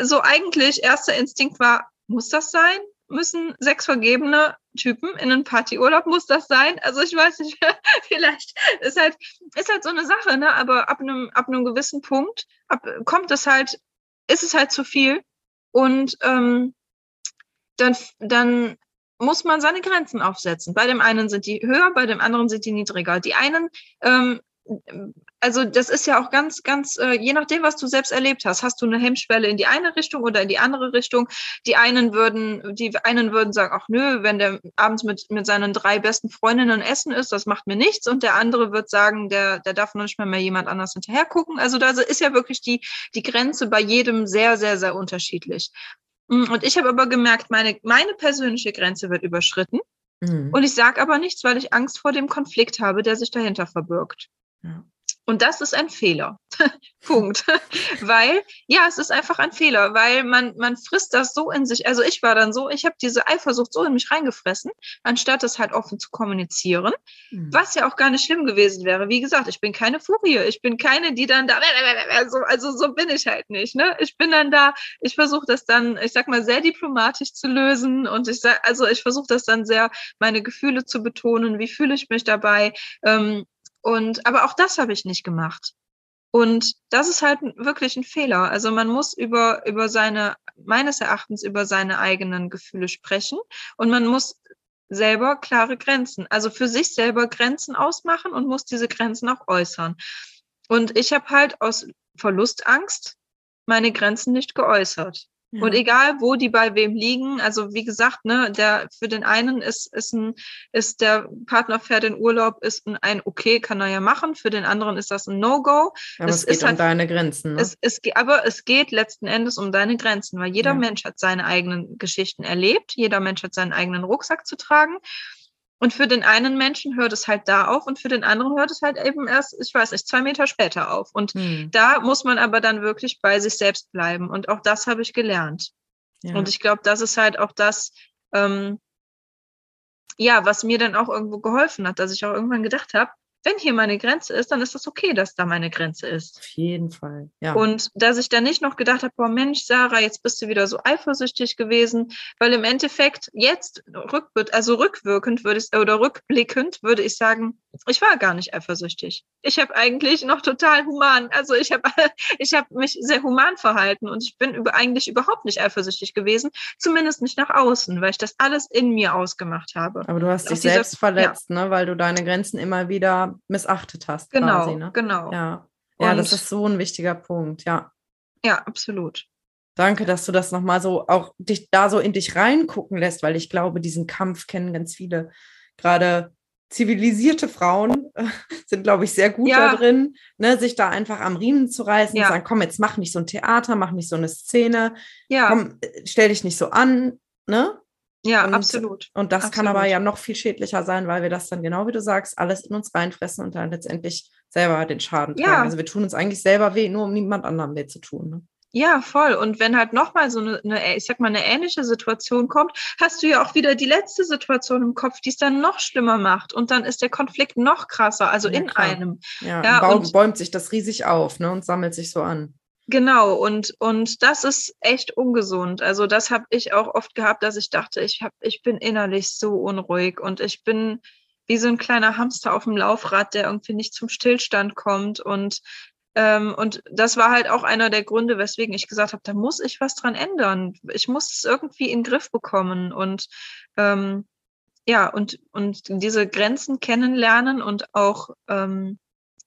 so eigentlich erster Instinkt war muss das sein? Müssen sechs vergebene Typen in einen Partyurlaub, muss das sein? Also ich weiß nicht, *laughs* vielleicht ist halt, ist halt so eine Sache, ne? Aber ab einem, ab einem gewissen Punkt ab, kommt es halt, ist es halt zu viel. Und ähm, dann, dann muss man seine Grenzen aufsetzen. Bei dem einen sind die höher, bei dem anderen sind die niedriger. Die einen ähm, also das ist ja auch ganz, ganz, äh, je nachdem, was du selbst erlebt hast, hast du eine Hemmschwelle in die eine Richtung oder in die andere Richtung. Die einen würden, die einen würden sagen, ach nö, wenn der abends mit, mit seinen drei besten Freundinnen essen ist, das macht mir nichts. Und der andere wird sagen, der, der darf noch nicht mehr, mehr jemand anders hinterher gucken. Also da ist ja wirklich die, die Grenze bei jedem sehr, sehr, sehr unterschiedlich. Mm, und ich habe aber gemerkt, meine, meine persönliche Grenze wird überschritten. Mhm. Und ich sage aber nichts, weil ich Angst vor dem Konflikt habe, der sich dahinter verbirgt. Ja. Und das ist ein Fehler. *laughs* Punkt. *laughs* weil, ja, es ist einfach ein Fehler, weil man, man frisst das so in sich. Also ich war dann so, ich habe diese Eifersucht so in mich reingefressen, anstatt es halt offen zu kommunizieren, mhm. was ja auch gar nicht schlimm gewesen wäre. Wie gesagt, ich bin keine Furie. Ich bin keine, die dann da, *laughs* also, also so bin ich halt nicht. Ne? Ich bin dann da, ich versuche das dann, ich sag mal, sehr diplomatisch zu lösen und ich sag, also ich versuche das dann sehr, meine Gefühle zu betonen. Wie fühle ich mich dabei? Ähm, und, aber auch das habe ich nicht gemacht. Und das ist halt wirklich ein Fehler. Also man muss über, über seine, meines Erachtens über seine eigenen Gefühle sprechen und man muss selber klare Grenzen, also für sich selber Grenzen ausmachen und muss diese Grenzen auch äußern. Und ich habe halt aus Verlustangst meine Grenzen nicht geäußert. Ja. Und egal, wo die bei wem liegen, also wie gesagt, ne, der für den einen ist, ist ein, ist der Partner fährt in Urlaub, ist ein, ein okay, kann er ja machen, für den anderen ist das ein No-Go. Aber es, es geht um halt, deine Grenzen. Ne? Es, es, aber es geht letzten Endes um deine Grenzen, weil jeder ja. Mensch hat seine eigenen Geschichten erlebt, jeder Mensch hat seinen eigenen Rucksack zu tragen. Und für den einen Menschen hört es halt da auf und für den anderen hört es halt eben erst, ich weiß nicht, zwei Meter später auf. Und hm. da muss man aber dann wirklich bei sich selbst bleiben. Und auch das habe ich gelernt. Ja. Und ich glaube, das ist halt auch das, ähm, ja, was mir dann auch irgendwo geholfen hat, dass ich auch irgendwann gedacht habe, wenn hier meine Grenze ist, dann ist das okay, dass da meine Grenze ist. Auf jeden Fall. Ja. Und dass ich dann nicht noch gedacht habe, boah Mensch, Sarah, jetzt bist du wieder so eifersüchtig gewesen, weil im Endeffekt jetzt rückwirkend, also rückwirkend würde ich oder rückblickend würde ich sagen, ich war gar nicht eifersüchtig. Ich habe eigentlich noch total human, also ich habe *laughs* ich habe mich sehr human verhalten und ich bin über, eigentlich überhaupt nicht eifersüchtig gewesen, zumindest nicht nach außen, weil ich das alles in mir ausgemacht habe. Aber du hast dich selbst verletzt, ja. ne, weil du deine Grenzen immer wieder missachtet hast. Genau, quasi, ne? genau. Ja. ja, das ist so ein wichtiger Punkt, ja. Ja, absolut. Danke, dass du das nochmal so auch dich da so in dich reingucken lässt, weil ich glaube, diesen Kampf kennen ganz viele. Gerade zivilisierte Frauen äh, sind, glaube ich, sehr gut ja. da drin, ne, sich da einfach am Riemen zu reißen ja. und sagen, komm, jetzt mach nicht so ein Theater, mach nicht so eine Szene, ja. komm, äh, stell dich nicht so an, ne? Ja, und, absolut. Und das absolut. kann aber ja noch viel schädlicher sein, weil wir das dann genau wie du sagst, alles in uns reinfressen und dann letztendlich selber den Schaden tragen. Ja. Also wir tun uns eigentlich selber weh, nur um niemand anderem weh zu tun. Ne? Ja, voll. Und wenn halt nochmal so eine, eine, ich sag mal, eine ähnliche Situation kommt, hast du ja auch wieder die letzte Situation im Kopf, die es dann noch schlimmer macht. Und dann ist der Konflikt noch krasser, also ja, in klar. einem. Ja, ja und bäumt sich das riesig auf ne, und sammelt sich so an. Genau, und, und das ist echt ungesund. Also das habe ich auch oft gehabt, dass ich dachte, ich, hab, ich bin innerlich so unruhig und ich bin wie so ein kleiner Hamster auf dem Laufrad, der irgendwie nicht zum Stillstand kommt. Und, ähm, und das war halt auch einer der Gründe, weswegen ich gesagt habe, da muss ich was dran ändern. Ich muss es irgendwie in den Griff bekommen. Und ähm, ja, und, und diese Grenzen kennenlernen und auch ähm,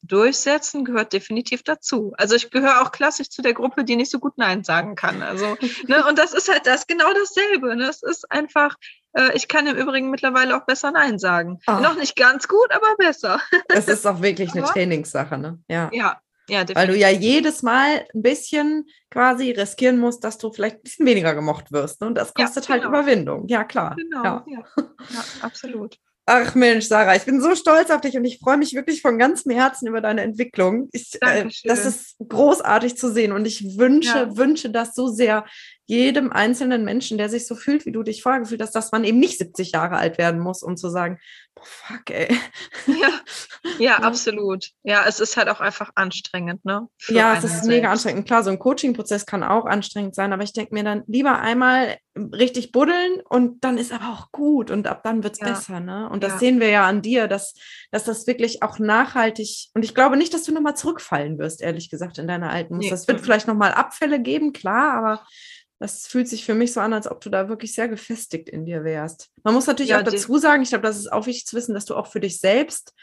durchsetzen gehört definitiv dazu. Also ich gehöre auch klassisch zu der Gruppe, die nicht so gut Nein sagen kann. Also, ne, und das ist halt das genau dasselbe. Ne? Es ist einfach, äh, ich kann im Übrigen mittlerweile auch besser Nein sagen. Oh. Noch nicht ganz gut, aber besser. *laughs* Es ist auch wirklich eine Trainingssache, ne? Ja. Ja, ja, Weil du ja jedes Mal ein bisschen quasi riskieren musst, dass du vielleicht ein bisschen weniger gemocht wirst. Ne? Und das kostet ja, halt genau. halt Überwindung. Ja, klar. Genau, ja, ja. *laughs* ja absolut. Ach Mensch, Sarah, ich bin so stolz auf dich und ich freue mich wirklich von ganzem Herzen über deine Entwicklung. Ich, äh, das ist großartig zu sehen und ich wünsche, ja. wünsche das so sehr jedem einzelnen Menschen, der sich so fühlt, wie du dich vorher gefühlt hast, dass man eben nicht 70 Jahre alt werden muss, um zu sagen, boah, fuck, ey. Ja, *laughs* ja, absolut. Ja, es ist halt auch einfach anstrengend, ne? Ja, es ist selbst. mega anstrengend. Klar, so ein Coaching-Prozess kann auch anstrengend sein, aber ich denke mir dann lieber einmal richtig buddeln und dann ist aber auch gut und ab dann wird es ja. besser, ne? Und das ja. sehen wir ja an dir, dass, dass das wirklich auch nachhaltig und ich glaube nicht, dass du nochmal zurückfallen wirst, ehrlich gesagt, in deiner alten Muster. Es nee. wird vielleicht nochmal Abfälle geben, klar, aber das fühlt sich für mich so an, als ob du da wirklich sehr gefestigt in dir wärst. Man muss natürlich ja, auch dazu sagen, ich glaube, das ist auch wichtig zu wissen, dass du auch für dich selbst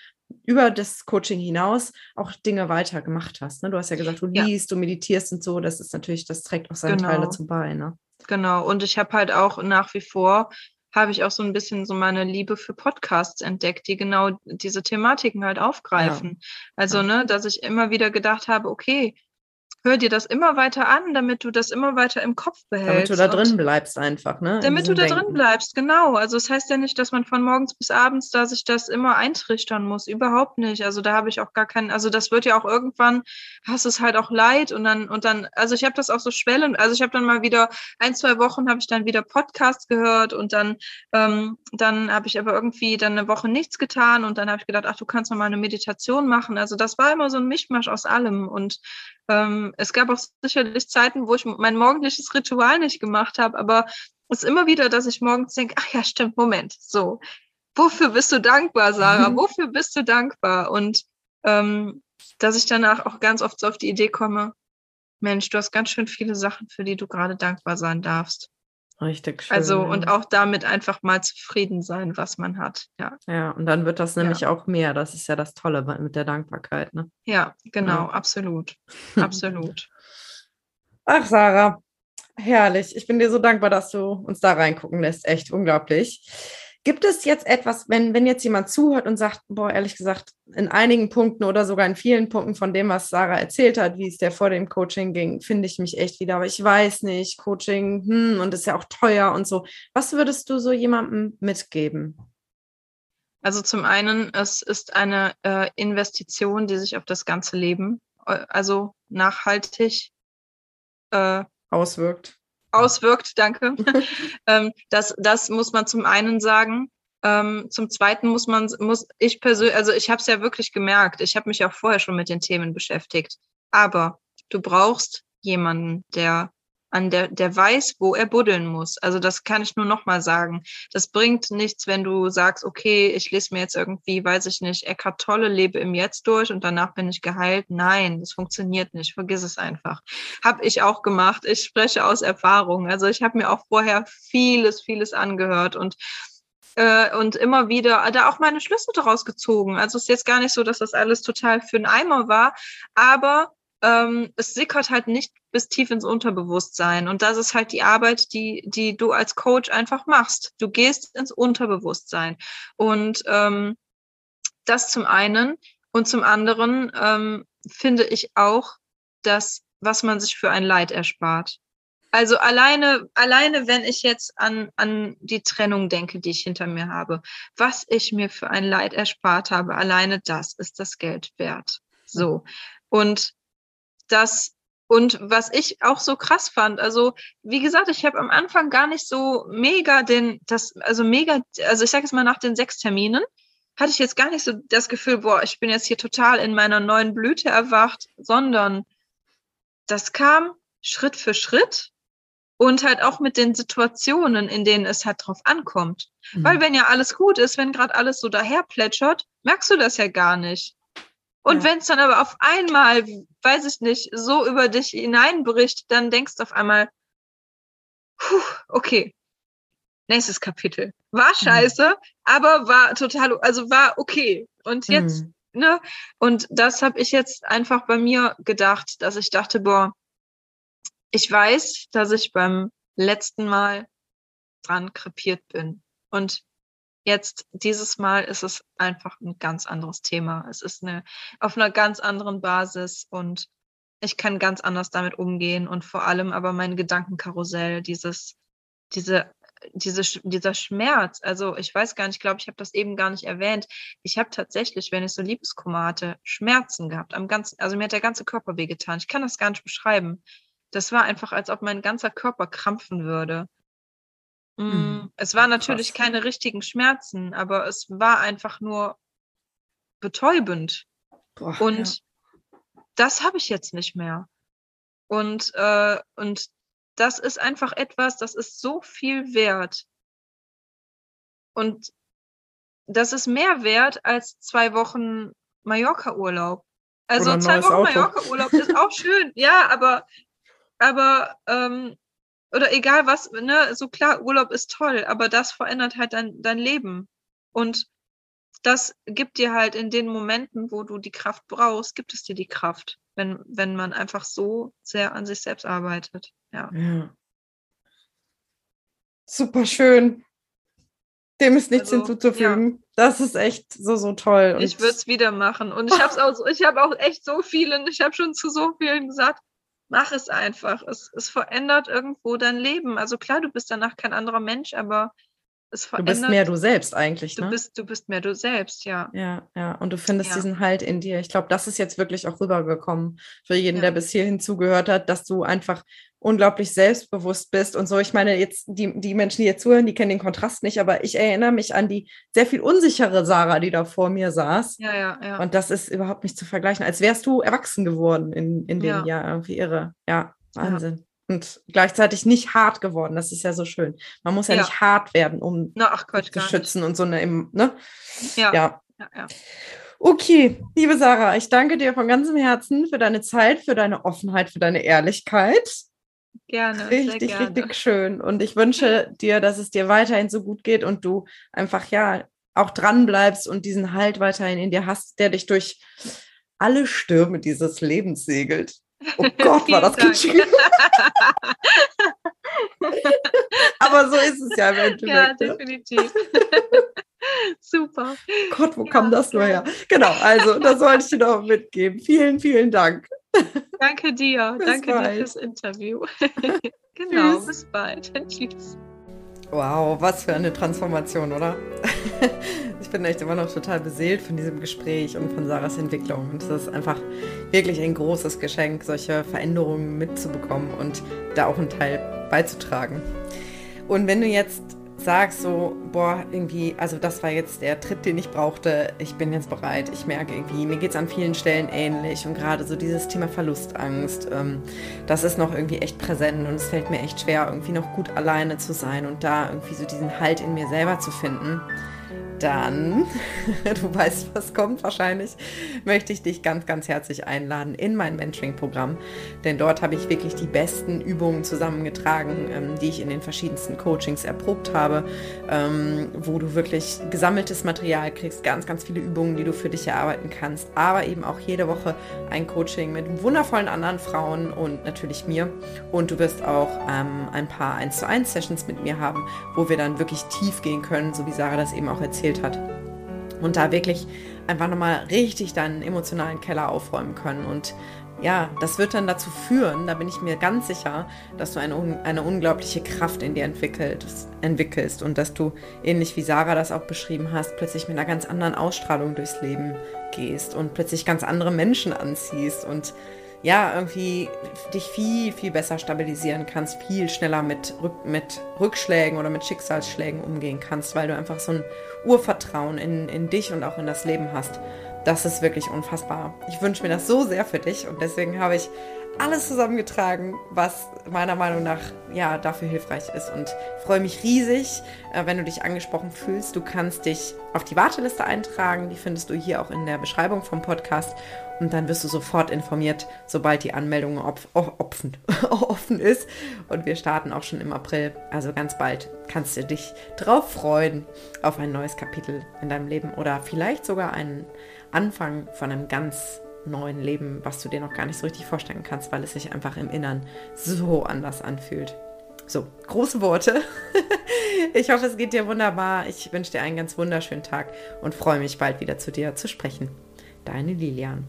über das Coaching hinaus auch Dinge weiter gemacht hast. Ne? Du hast ja gesagt, du ja. liest, du meditierst und so. Das ist natürlich, das trägt auch seine genau. Teile dazu bei. Ne? Genau. Und ich habe halt auch nach wie vor habe ich auch so ein bisschen so meine Liebe für Podcasts entdeckt, die genau diese Thematiken halt aufgreifen. Ja. Also, ne, dass ich immer wieder gedacht habe, okay, hör dir das immer weiter an, damit du das immer weiter im Kopf behältst. Damit du da drin bleibst einfach, ne? Damit du da Denken. drin bleibst, genau. Also es das heißt ja nicht, dass man von morgens bis abends da sich das immer eintrichtern muss. Überhaupt nicht. Also da habe ich auch gar keinen, also das wird ja auch irgendwann, hast es halt auch leid und dann, und dann, also ich habe das auch so schwellen, also ich habe dann mal wieder ein, zwei Wochen habe ich dann wieder Podcasts gehört und dann, ähm, dann habe ich aber irgendwie dann eine Woche nichts getan und dann habe ich gedacht, ach, du kannst noch mal eine Meditation machen. Also das war immer so ein Mischmasch aus allem und ähm, es gab auch sicherlich Zeiten, wo ich mein morgendliches Ritual nicht gemacht habe, aber es ist immer wieder, dass ich morgens denke, ach ja, stimmt, Moment, so, wofür bist du dankbar, Sarah? Mhm. Wofür bist du dankbar? Und ähm, dass ich danach auch ganz oft so auf die Idee komme, Mensch, du hast ganz schön viele Sachen, für die du gerade dankbar sein darfst. Richtig schön. Also und auch damit einfach mal zufrieden sein, was man hat. Ja, ja und dann wird das nämlich ja. auch mehr. Das ist ja das Tolle mit der Dankbarkeit. Ne? Ja, genau, ja. absolut. *laughs* Absolut. Ach, Sarah, herrlich. Ich bin dir so dankbar, dass du uns da reingucken lässt. Echt unglaublich. Gibt es jetzt etwas, wenn, wenn jetzt jemand zuhört und sagt, boah, ehrlich gesagt, in einigen Punkten oder sogar in vielen Punkten von dem, was Sarah erzählt hat, wie es der vor dem Coaching ging, finde ich mich echt wieder, aber ich weiß nicht, Coaching, hm, und ist ja auch teuer und so. Was würdest du so jemandem mitgeben? Also zum einen, es ist eine äh, Investition, die sich auf das ganze Leben, äh, also nachhaltig äh, auswirkt auswirkt, danke. *laughs* ähm, das, das muss man zum einen sagen. Ähm, zum Zweiten muss man, muss ich persönlich, also ich habe es ja wirklich gemerkt, ich habe mich auch vorher schon mit den Themen beschäftigt. Aber du brauchst jemanden, der an der, der weiß, wo er buddeln muss. Also das kann ich nur nochmal sagen. Das bringt nichts, wenn du sagst, okay, ich lese mir jetzt irgendwie, weiß ich nicht, Eckhart Tolle, lebe im Jetzt durch und danach bin ich geheilt. Nein, das funktioniert nicht. Vergiss es einfach. Hab ich auch gemacht. Ich spreche aus Erfahrung. Also ich habe mir auch vorher vieles, vieles angehört und äh, und immer wieder da auch meine Schlüsse daraus gezogen. Also es ist jetzt gar nicht so, dass das alles total für einen Eimer war, aber ähm, es sickert halt nicht bis tief ins Unterbewusstsein. Und das ist halt die Arbeit, die, die du als Coach einfach machst. Du gehst ins Unterbewusstsein. Und ähm, das zum einen. Und zum anderen ähm, finde ich auch, dass was man sich für ein Leid erspart. Also alleine, alleine, wenn ich jetzt an, an die Trennung denke, die ich hinter mir habe, was ich mir für ein Leid erspart habe, alleine das ist das Geld wert. So. Und das und was ich auch so krass fand, also wie gesagt, ich habe am Anfang gar nicht so mega den, das, also mega, also ich sage jetzt mal nach den sechs Terminen, hatte ich jetzt gar nicht so das Gefühl, boah, ich bin jetzt hier total in meiner neuen Blüte erwacht, sondern das kam Schritt für Schritt und halt auch mit den Situationen, in denen es halt drauf ankommt. Mhm. Weil wenn ja alles gut ist, wenn gerade alles so daher plätschert, merkst du das ja gar nicht. Und ja. wenn es dann aber auf einmal, weiß ich nicht, so über dich hineinbricht, dann denkst du auf einmal, puh, okay, nächstes Kapitel. War mhm. scheiße, mhm. aber war total, also war okay. Und jetzt, mhm. ne? Und das habe ich jetzt einfach bei mir gedacht, dass ich dachte, boah, ich weiß, dass ich beim letzten Mal dran krepiert bin. Und jetzt, dieses Mal ist es einfach ein ganz anderes Thema. Es ist eine, auf einer ganz anderen Basis und ich kann ganz anders damit umgehen und vor allem aber mein Gedankenkarussell, dieses, diese, diese, dieser Schmerz, also ich weiß gar nicht, ich glaube, ich habe das eben gar nicht erwähnt. Ich habe tatsächlich, wenn ich so Liebeskummer hatte, Schmerzen gehabt am ganzen, also mir hat der ganze Körper wehgetan. Ich kann das gar nicht beschreiben. Das war einfach, als ob mein ganzer Körper krampfen würde. Mhm. Es waren natürlich Krass. keine richtigen Schmerzen, aber es war einfach nur betäubend. Boah, und ja. das habe ich jetzt nicht mehr. Und, äh, und das ist einfach etwas, das ist so viel wert. Und das ist mehr wert als zwei Wochen Mallorca-Urlaub. Also zwei Wochen Mallorca-Urlaub ist auch *laughs* schön, ja, aber aber ähm, oder egal was, ne, so klar, Urlaub ist toll, aber das verändert halt dein, dein Leben. Und das gibt dir halt in den Momenten, wo du die Kraft brauchst, gibt es dir die Kraft, wenn, wenn man einfach so sehr an sich selbst arbeitet. Ja. ja. Super schön. Dem ist nichts also, hinzuzufügen. Ja. Das ist echt so, so toll. Und ich würde es wieder machen. Und ich habe auch, ich habe auch echt so vielen, ich habe schon zu so vielen gesagt, mach es einfach. Es, es verändert irgendwo dein Leben. Also klar, du bist danach kein anderer Mensch, aber. Du bist mehr du selbst eigentlich, ne? Du bist, du bist mehr du selbst, ja. Ja, ja. Und du findest ja. diesen Halt in dir. Ich glaube, das ist jetzt wirklich auch rübergekommen für jeden, ja. der bis hierhin zugehört hat, dass du einfach unglaublich selbstbewusst bist und so. Ich meine, jetzt die, die Menschen, die jetzt zuhören, die kennen den Kontrast nicht, aber ich erinnere mich an die sehr viel unsichere Sarah, die da vor mir saß. Ja, ja, ja. Und das ist überhaupt nicht zu vergleichen, als wärst du erwachsen geworden in, in dem ja. Jahr. Irgendwie irre. Ja, Wahnsinn. Ja. Und gleichzeitig nicht hart geworden. Das ist ja so schön. Man muss ja, ja. nicht hart werden, um Na, ach Gott, zu schützen nicht. und so eine, ne? Ja. ja. ja. Okay, liebe Sarah, ich danke dir von ganzem Herzen für deine Zeit, für deine Offenheit, für deine Ehrlichkeit. Gerne. Richtig, gerne. richtig schön. Und ich wünsche dir, dass es dir weiterhin so gut geht und du einfach ja auch dran bleibst und diesen Halt weiterhin in dir hast, der dich durch alle Stürme dieses Lebens segelt. Oh Gott, war das kitschig. *laughs* Aber so ist es ja im Endeffekt. Ja, definitiv. *laughs* Super. Gott, wo ja, kam das nur her? Genau, also das wollte ich dir noch mitgeben. Vielen, vielen Dank. Danke dir. Bis Danke bald. dir fürs Interview. *laughs* genau, Tschüss. bis bald. Tschüss. Wow, was für eine Transformation, oder? Ich bin echt immer noch total beseelt von diesem Gespräch und von Sarahs Entwicklung. Und es ist einfach wirklich ein großes Geschenk, solche Veränderungen mitzubekommen und da auch einen Teil beizutragen. Und wenn du jetzt sagst so, boah, irgendwie, also das war jetzt der Tritt, den ich brauchte, ich bin jetzt bereit, ich merke irgendwie, mir geht es an vielen Stellen ähnlich und gerade so dieses Thema Verlustangst, ähm, das ist noch irgendwie echt präsent und es fällt mir echt schwer, irgendwie noch gut alleine zu sein und da irgendwie so diesen Halt in mir selber zu finden dann, *laughs* du weißt, was kommt wahrscheinlich, möchte ich dich ganz, ganz herzlich einladen in mein Mentoring-Programm. Denn dort habe ich wirklich die besten Übungen zusammengetragen, ähm, die ich in den verschiedensten Coachings erprobt habe, ähm, wo du wirklich gesammeltes Material kriegst, ganz, ganz viele Übungen, die du für dich erarbeiten kannst, aber eben auch jede Woche ein Coaching mit wundervollen anderen Frauen und natürlich mir. Und du wirst auch ähm, ein paar 1 zu 1 Sessions mit mir haben, wo wir dann wirklich tief gehen können, so wie Sarah das eben auch erzählt erzählt hat. Und da wirklich einfach nochmal richtig deinen emotionalen Keller aufräumen können. Und ja, das wird dann dazu führen, da bin ich mir ganz sicher, dass du eine, eine unglaubliche Kraft in dir entwickelst, und dass du, ähnlich wie Sarah das auch beschrieben hast, plötzlich mit einer ganz anderen Ausstrahlung durchs Leben gehst und plötzlich ganz andere Menschen anziehst und ja, irgendwie dich viel, viel besser stabilisieren kannst, viel schneller mit, mit Rückschlägen oder mit Schicksalsschlägen umgehen kannst, weil du einfach so ein Urvertrauen in, in dich und auch in das Leben hast. Das ist wirklich unfassbar. Ich wünsche mir das so sehr für dich und deswegen habe ich alles zusammengetragen, was meiner Meinung nach ja dafür hilfreich ist und freue mich riesig, äh, wenn du dich angesprochen fühlst. Du kannst dich auf die Warteliste eintragen, die findest du hier auch in der Beschreibung vom Podcast und dann wirst du sofort informiert, sobald die Anmeldung opf opfen, *laughs* offen ist und wir starten auch schon im April, also ganz bald kannst du dich drauf freuen auf ein neues Kapitel in deinem Leben oder vielleicht sogar einen Anfang von einem ganz neuen Leben, was du dir noch gar nicht so richtig vorstellen kannst, weil es sich einfach im Innern so anders anfühlt. So, große Worte. *laughs* ich hoffe, es geht dir wunderbar. Ich wünsche dir einen ganz wunderschönen Tag und freue mich bald wieder zu dir zu sprechen. Deine Lilian.